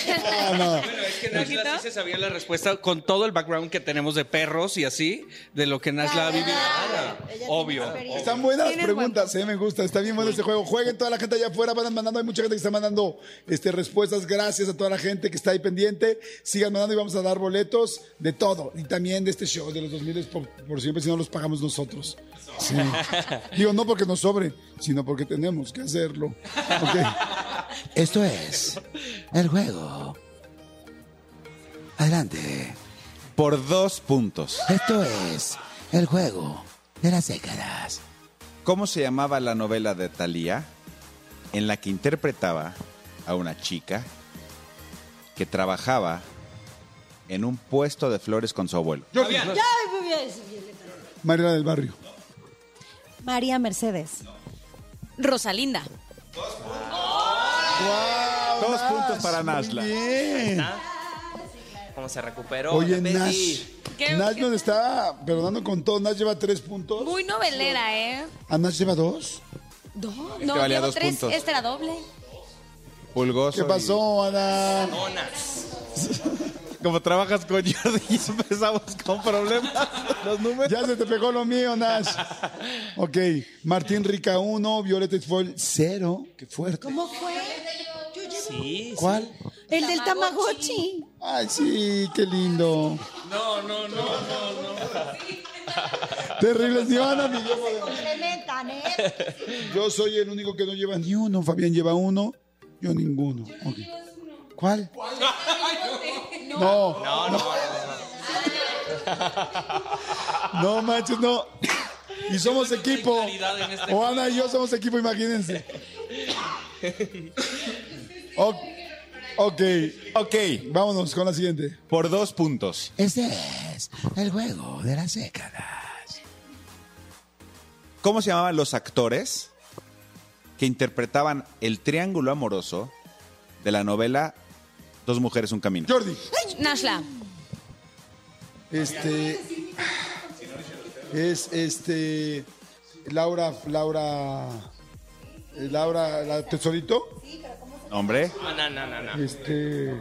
Ah, no. Bueno, es que Nashla sí se sabía la respuesta con todo el background que tenemos de perros y así, de lo que Nashla ha vivido. Obvio. Están buenas las preguntas, eh, me gusta, está bien bueno este juego. Jueguen toda la gente allá afuera, van mandando, hay mucha gente que está mandando este, respuestas. Gracias a toda la gente que está ahí pendiente. Sigan mandando y vamos a dar boletos de todo. Y también de este show de los 2000 por, por siempre, si no los pagamos nosotros. Sí. *laughs* Digo, no porque nos sobre, sino porque tenemos que hacerlo. *laughs* Esto es el juego. Adelante. Por dos puntos. Esto es el juego de las décadas. ¿Cómo se llamaba la novela de Thalía en la que interpretaba a una chica que trabajaba en un puesto de flores con su abuelo? Bien. Mariela del Barrio. María Mercedes. Rosalinda. Wow, Dos puntos para Nashla. Bien. ¿Cómo se recuperó? Oye, Nash. ¿Qué- Nash qué- nos está perdonando con todo. Nash lleva tres puntos. Muy novelera, ¿eh? ¿A Nash lleva dos? No, Este no, valía llevo dos tres. puntos. Este era doble. Pulgoso. ¿Qué pasó, Ana? Donas. Como trabajas con Jordi y empezamos con problemas. *laughs* Los números. Ya se te pegó lo mío, Nash. Ok, Martín Rica 1, Violeta Foil 0. Qué fuerte. ¿Cómo fue? Sí, ¿Cuál? El del Tamagotchi. Ay, sí, qué lindo. No, no, no, no, no. Terribles, ni Ana ni yo. Complementan, ¿eh? Yo soy el único que no lleva ni uno. Fabián lleva uno, yo ninguno. Ok. ¿Cuál? *laughs* No, No, no, *laughs* no. no manches, no. Y somos equipo. en este y yo somos equipo, imagínense. *laughs* Ok, Ok, vámonos con la siguiente. por dos puntos. Este es el juego de las décadas. ¿Cómo se llamaban los actores que interpretaban el triángulo amoroso de la novela Dos mujeres, un camino? Jordi. Nashla. Este. Es este. Laura, Laura. eh, Laura, la tesorito. Hombre, No, no, no, no, no. Este.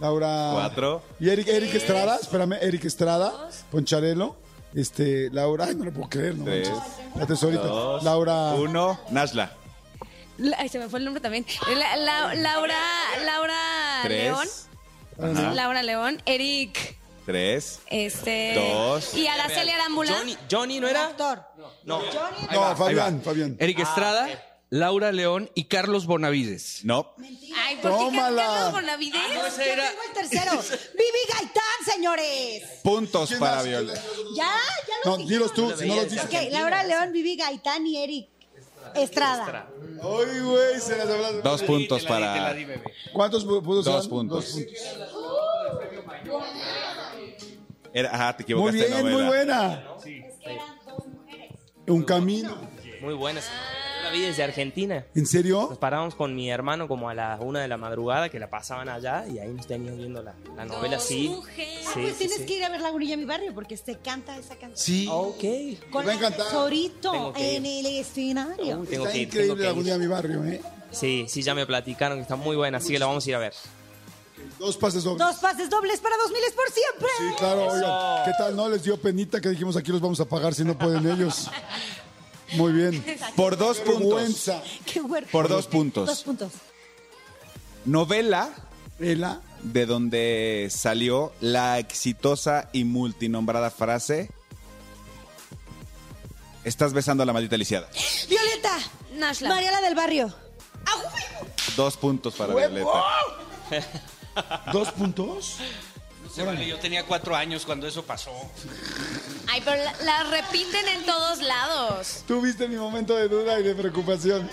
Laura. Cuatro. Y Eric, Eric Estrada, espérame, Eric Estrada, Poncharelo. Este, Laura, ay, no lo puedo creer, no Tres, manches. La tesorita. dos, Laura. uno, Nashla. La- ay, se me fue el nombre también. La- la- Laura, Laura Tres. León. Ajá. Laura León. Eric. Tres. Este. Dos. Y Araceli Arambula. Johnny, Johnny, ¿no era? Actor. No. No, Fabián, Fabián. Eric Estrada, Laura León y Carlos Bonavides. No. Ay, ¿por qué Tómala. Carlos Bonavides? Ese era- Tengo el tercero. Vivi Gaitán, señores. Puntos ¿Quién para más? Viola. Ya, ya No, los dilos tú, si no los dices. Ok, Laura León, Vivi Gaitán y Eric Estrada. Ay, güey, se las hablas. Dos puntos para. ¿Cuántos pu- puntos Dos eran? puntos. Dos puntos. Era, ajá, te Muy equivocaste bien, muy novela. buena. Un camino. Muy buenas. Yo la vi desde Argentina. ¿En serio? Nos parábamos con mi hermano como a las una de la madrugada que la pasaban allá y ahí nos teníamos viendo la, la novela así. mujeres. Sí, Pues sí, tienes sí. que ir a ver La Gurilla mi barrio porque se canta esa canción. Sí. Ok. Con. Sorito ir. en el escenario. Uy, tengo Está que ir, increíble tengo que la de mi barrio, ¿eh? Sí, sí, ya me platicaron que está muy buena, así que la vamos a ir a ver. Dos pases dobles. Dos pases dobles para dos miles por siempre. Sí, claro, oigan. ¿Qué tal? ¿No les dio penita que dijimos aquí los vamos a pagar si no pueden ellos? *laughs* Muy bien. Por dos puntos. Vergüenza. Qué huerco. Por dos puntos. Dos puntos. Novela Ela. de donde salió la exitosa y multinombrada frase Estás besando a la maldita lisiada. Violeta. Nashla. Mariela del Barrio. Dos puntos para ¡Huevo! Violeta. *laughs* ¿Dos puntos? Vale, yo tenía cuatro años cuando eso pasó. Ay, pero la, la repiten en todos lados. Tú viste mi momento de duda y de preocupación.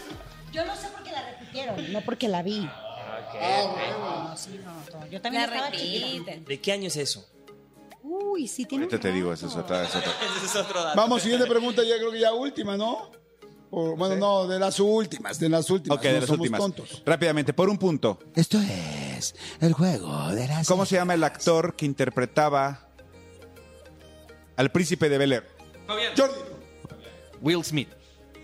Yo no sé por qué la repitieron, no porque la vi. No, sí, no, no, Yo también La estaba chiquita. repiten. ¿De qué año es eso? Uy, sí tiene un Ahorita te digo, eso es otra, es otra. *laughs* Ese es otro dato. Vamos, siguiente pregunta, ya creo que ya última, ¿no? O, bueno, no, de las últimas, de las últimas. Ok, de las somos últimas. tontos. Rápidamente, por un punto. Esto es el juego de las... ¿Cómo se llama el actor que interpretaba al príncipe de Bel Air? Jordi. Will Smith.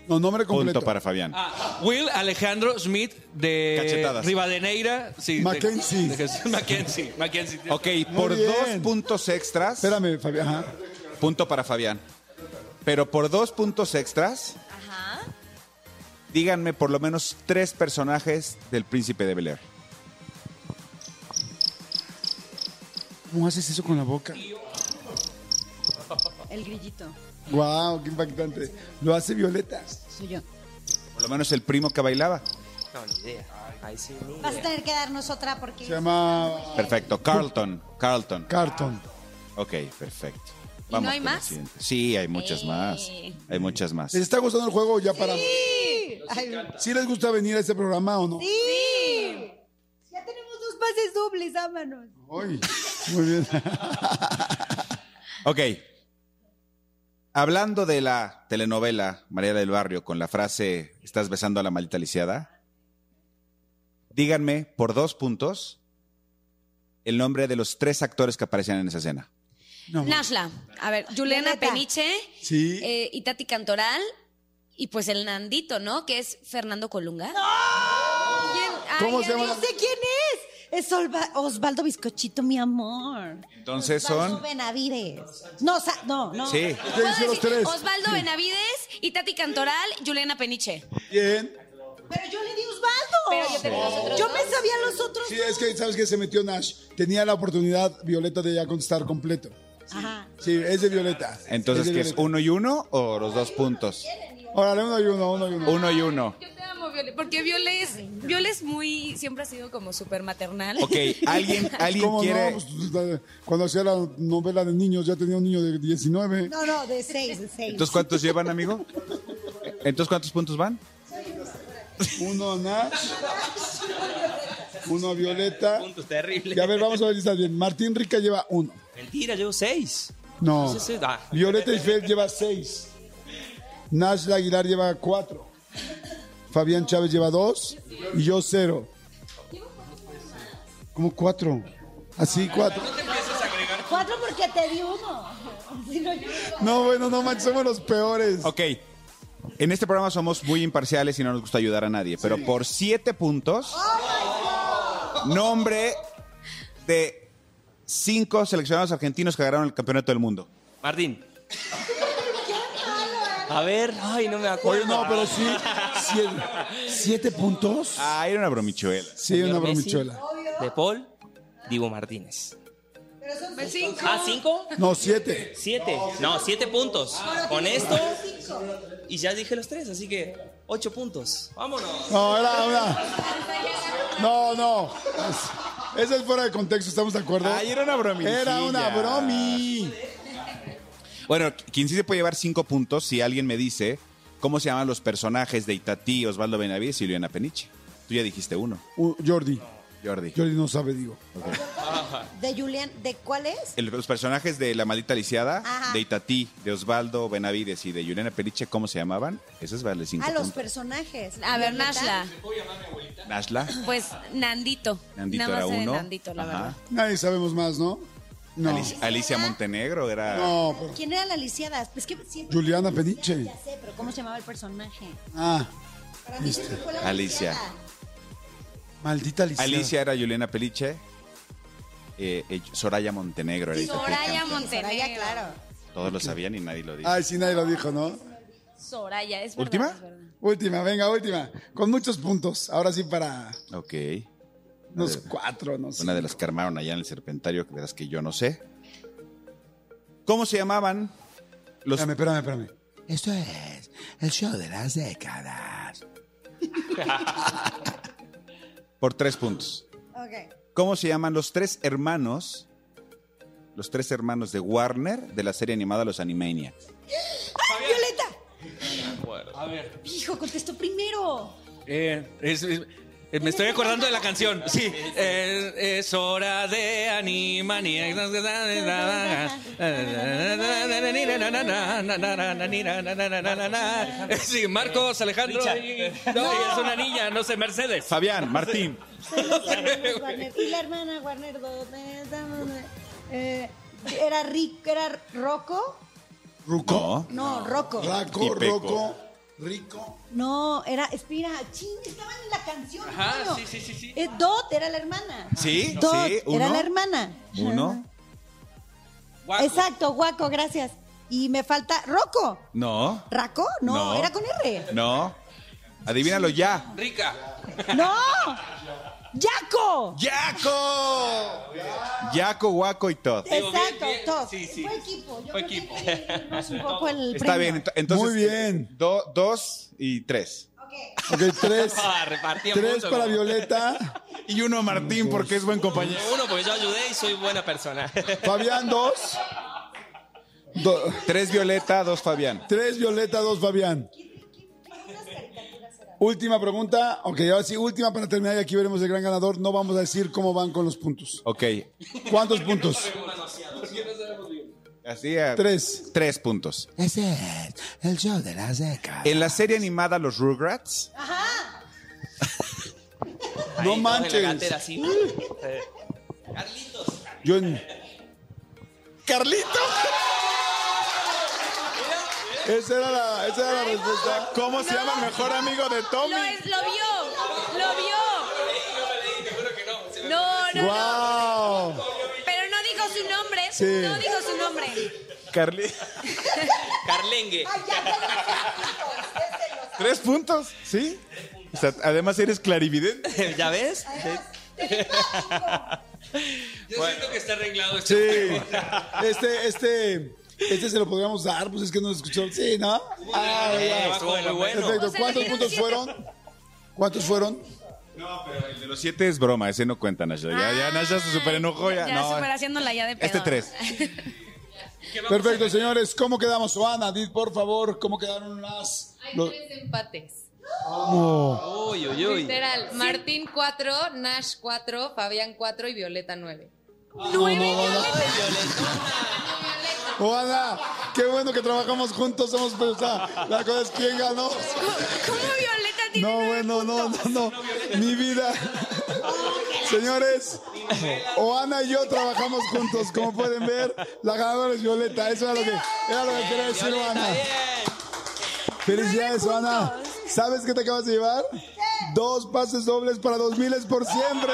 No, nombre completo. Punto para Fabián. Ah, Will Alejandro Smith de Cachetadas. Rivadeneira. Sí, de- Mackenzie. de Jesús Mackenzie. Mackenzie. Ok, Muy por bien. dos puntos extras. Espérame, Fabián. Ajá. Punto para Fabián. Pero por dos puntos extras, Ajá. díganme por lo menos tres personajes del príncipe de Bel Air. ¿Cómo haces eso con la boca? El grillito. Wow, qué impactante. Lo hace Violeta. Soy yo. Por lo menos el primo que bailaba. No, ni idea. Ahí sí, ni Vas a tener que darnos otra porque. Se llama Perfecto. Carlton. Carlton. Carton. Ok, perfecto. ¿Y no hay con más? siguiente. Sí, hay muchas Eh. más. Hay muchas más. ¿Les está gustando el juego ya para... Sí. Ay, ¿Sí les gusta venir a este programa o no? sí. Pases dobles, vámonos. Ay, muy bien. Ok. Hablando de la telenovela María del Barrio con la frase ¿Estás besando a la maldita lisiada? Díganme por dos puntos el nombre de los tres actores que aparecían en esa escena. No, Nashla. A ver, Juliana. Peniche. Sí. eh, y Tati Cantoral. Y pues el Nandito, ¿no? Que es Fernando Colunga. ¿Quién? Ay, ¿Cómo se llama? No sé quién es. Es Olva- Osvaldo Bizcochito, mi amor. Entonces Osvaldo son... Benavides. No, sa- no, no. Sí. ¿Qué Puedo dicen los decir tres? Osvaldo Benavides y Tati Cantoral, Juliana Peniche. Bien. Pero yo le di Osvaldo. Pero yo te di los otros Yo dos. me sabía los otros. Sí, es que, ¿sabes qué? Se metió Nash. Tenía la oportunidad, Violeta, de ya contestar completo. Ajá. Sí, es de Violeta. Entonces, de ¿qué es? Violeta. ¿Uno y uno o los dos puntos? Órale, uno y uno, uno y uno. Uno y uno. Yo te amo, Viole, porque Viole es, Viole es muy, siempre ha sido como súper maternal. Ok, ¿alguien, *laughs* alguien ¿Cómo quiere... no? Pues, cuando hacía la novela de niños ya tenía un niño de 19. No, no, de seis, de seis. Entonces, ¿cuántos llevan, amigo? Entonces, ¿cuántos puntos van? Uno a Nash. Uno a Violeta. Puntos terribles. Y a ver, vamos a ver si está bien. Martín Rica lleva uno. Mentira, llevo seis. No. Ah. Violeta Isfel lleva seis. Nash Aguilar lleva cuatro. Fabián Chávez lleva dos. Y yo cero. ¿Cómo cuatro? Así, cuatro. Cuatro porque te di uno. No, bueno, no manches, somos los peores. Ok. En este programa somos muy imparciales y no nos gusta ayudar a nadie, pero por siete puntos, nombre de cinco seleccionados argentinos que ganaron el campeonato del mundo. Martín. A ver, ay, no me acuerdo. Oye, no, pero sí. *laughs* Siete, ¿siete puntos? Ah, era una bromichuela. Sí, una Señor Messi, bromichuela. De Paul, Diego Martínez. Cinco. ¿Ah, cinco? No, siete. Siete. No, siete puntos. Con esto. Y ya dije los tres, así que ocho puntos. Vámonos. No, era una. No, no. Es- Ese es fuera de contexto, ¿estamos de acuerdo? Ay, era una bromilla. Era una bromi. Bueno, quien sí se puede llevar cinco puntos si alguien me dice cómo se llaman los personajes de Itatí, Osvaldo Benavides y Liliana Peniche. Tú ya dijiste uno, Uh, Jordi. Jordi. Jordi no sabe, digo. De Julián, ¿de cuál es? El- los personajes de La Maldita Lisiada, Ajá. de Itatí, de Osvaldo Benavides y de Juliana Peniche, ¿cómo se llamaban? Esos vale cinco Ah, los puntos. personajes. A ver. Nashla. Nashla, Pues Nandito. Nandito Nada era más de uno. Nandito, la Ajá. verdad. Nadie sabemos más, ¿no? No. Alicia, Alicia Montenegro era... No, pero- ¿Quién era la lisiada? Es que siempre. Juliana Peniche. Ya sé, pero ¿cómo se llamaba el personaje? Ah, Para mí fue la Alicia. lisiada. maldita Alicia. Alicia era Juliana Peniche. eh, eh, Soraya Montenegro era. Soraya Montenegro. Soraya, claro. Todos lo sabían y nadie lo dijo. Ay, sí, nadie lo dijo, ¿no? Soraya, es verdad. ¿Última? es verdad. Última, venga, última. Con muchos puntos. Ahora sí para... Ok. Unos cuatro, no sé. Una de las que armaron allá en el Serpentario, de las que yo no sé. ¿Cómo se llamaban los... Espérame, espérame, espérame. Esto es el show de las décadas. *laughs* Por tres puntos. Ok. ¿Cómo se llaman los tres hermanos, los tres hermanos de Warner de la serie animada Los Animaniacs? ¡Ay, Violeta! A ver. Hijo, contestó primero. Eh, es- es- me estoy acordando de la canción. Sí. eh, es hora de Animaniacs. Sí, Marcos, Alejandro. No, es una niña, no sé, Mercedes. Fabián, Martín. Y la hermana Warner, ¿dónde estamos? Eh, era Rick, era Rocco. ¿Ruco? No, Rocco. Raco. Roco, Rico. No, era, espera, ching, estaban en la canción. Ajá, sí, sí, sí, sí. Eh, Dot era la hermana. ¿Sí? Dot ¿Sí? era la hermana. ¿Uno? Guaco. Exacto, guaco, gracias. Y me falta Rocco. No. ¿Raco? No, No. era con R. No. Adivínalo ya. Rica. ¡No! *laughs* ¡Yaco! ¡Yaco! Yaco, Guaco y Todd. Digo, bien, Exacto, bien. Todd. Sí, sí. Fue equipo. Yo Fue creo equipo. que hay que irnos un poco el Está premio. bien. ent- Entonces, Muy bien. do- dos y tres. Ok, tres. *laughs* Ah, repartía tres mucho, para como- Violeta. *laughs* Y uno Martín porque es buen compañero. Uno, porque yo ayudé y soy buena persona. *laughs* Fabián, dos. Do- Tres Violeta, dos Fabián. tres Violeta, dos Fabián. Última pregunta. Ok, ahora sí, última para terminar y aquí veremos el gran ganador. No vamos a decir cómo van con los puntos. Ok. ¿Cuántos puntos? Tres. Tres puntos. Es el show de las décadas. En la serie animada Los Rugrats, Ahí, No manches. Eh, Yo en... ¡Carlito! Esa era la, esa era la respuesta. ¿Cómo se llama el mejor amigo de Tommy? Lo, es- lo vio, lo vio. No, no, no. ¡Wow! Pero no dijo su nombre. Sí. No dijo su nombre. Carli- *laughs* Carlengue. ¿Tres puntos? ¿Sí? O sea, además eres clarividente. *laughs* ¿Ya ves? Yo siento que está arreglado este Sí. Este, este, este se lo podríamos dar, pues es que no lo escuchó. Sí, ¿no? Ah, ya. estuvo muy bueno. Perfecto. ¿Cuántos dieron puntos fueron? ¿Cuántos fueron? No, pero el de los siete es broma, ese no cuenta, Nasha. Ya, ya Nasha se super enojó ya. Ya no. super haciéndola ya de pedo. Este tres. Perfecto, señores. ¿Cómo quedamos? Oana, di por favor, ¿cómo quedaron las... Hay los- tres empates. Uy, uy, uy. Literal. Martín 4, Nash 4, Fabián 4 y Violeta 9. ¿Nueve? Oana, qué bueno que trabajamos juntos, somos pues, o sea, la cosa es quién ganó. ¿Cómo Violeta tiene No, bueno, no, no, no. Mi vida. Señores, Oana y yo trabajamos juntos. Como pueden ver, la ganadora es Violeta. Eso era lo que, era lo que quería decir Oana. Felicidades, Oana. ¿Sabes qué te acabas de llevar? Dos pases dobles para dos miles por siempre.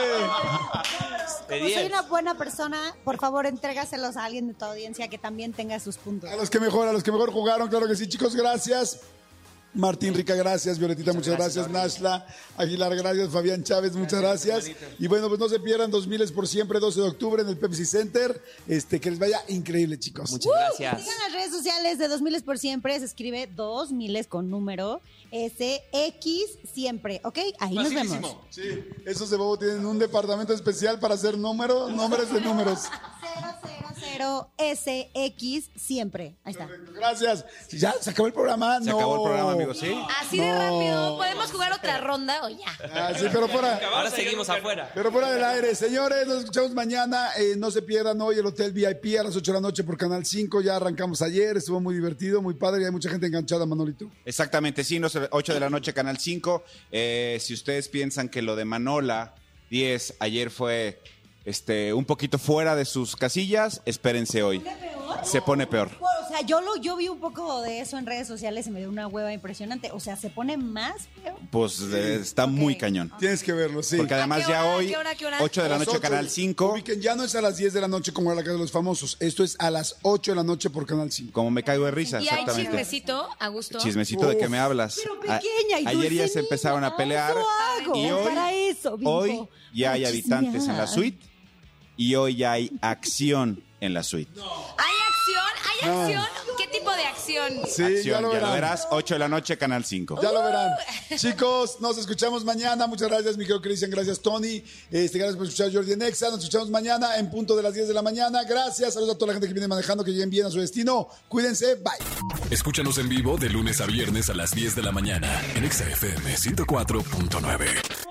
Como soy 10. una buena persona, por favor, entrégaselos a alguien de tu audiencia que también tenga sus puntos. A los que mejor, a los que mejor jugaron, claro que sí, chicos, gracias. Martín Rica, gracias. Violetita, muchas gracias. Nashla Aguilar, gracias. Fabián Chávez, muchas gracias. Y bueno, pues no se pierdan dos miles por siempre, 12 de octubre en el Pepsi Center. Este, que les vaya increíble, chicos. Muchas gracias. Sigan las redes sociales de 2000 por siempre. Se escribe 2000 con número SX siempre. ¿Ok? Ahí nos vemos. Sí, esos de Bobo tienen un departamento especial para hacer número, nombres de números. *laughs* 000 SX siempre. Ahí está. Gracias. Ya, se acabó el programa. Se no. acabó el programa, amigos, ¿sí? Así de rápido. ¿Podemos jugar otra ronda o ya? Ah, sí, pero fuera. Ahora seguimos afuera. Pero fuera del aire, señores, nos escuchamos mañana. Eh, no se pierdan hoy el Hotel VIP a las 8 de la noche por Canal 5. Ya arrancamos ayer, estuvo muy divertido, muy padre y hay mucha gente enganchada, Manolito. Exactamente, sí, no sé, 8 de la noche, Canal 5. Eh, si ustedes piensan que lo de Manola 10 ayer fue este, un poquito fuera de sus casillas, espérense hoy. Se pone peor. Bueno, o sea, yo lo yo vi un poco de eso en redes sociales y me dio una hueva impresionante. O sea, se pone más feo. Pues eh, está muy cañón. Tienes que verlo, sí. Porque además ¿A qué ya hora? hoy, ¿Qué hora? ¿Qué hora? 8 de la las noche, 8. Canal 5. Ubiquen, ya no es a las 10 de la noche como era la casa de los famosos. Esto es a las 8 de la noche por Canal 5. Como me caigo de risa, Y hay exactamente. chismecito a gusto. Chismecito de que me hablas. Pero A- pequeña y ayer ya dulce se empezaron niña, a pelear. Eso hago, Y hoy, para eso. Hoy ya hay habitantes en la suite y hoy ya hay acción en la suite. ¿Hay acción? ¿Hay No. acción? ¿Qué tipo de acción? Sí, acción, ya lo verán. verás, 8 de la noche, Canal 5. Ya lo verán. *laughs* Chicos, nos escuchamos mañana. Muchas gracias, mi querido Cristian. Gracias, Tony. Este, gracias por escuchar a Jordi en Exa. Nos escuchamos mañana en punto de las 10 de la mañana. Gracias. Saludos a toda la gente que viene manejando, que lleguen bien a su destino. Cuídense. Bye. Escúchanos en vivo de lunes a viernes a las 10 de la mañana en Exa FM 104.9.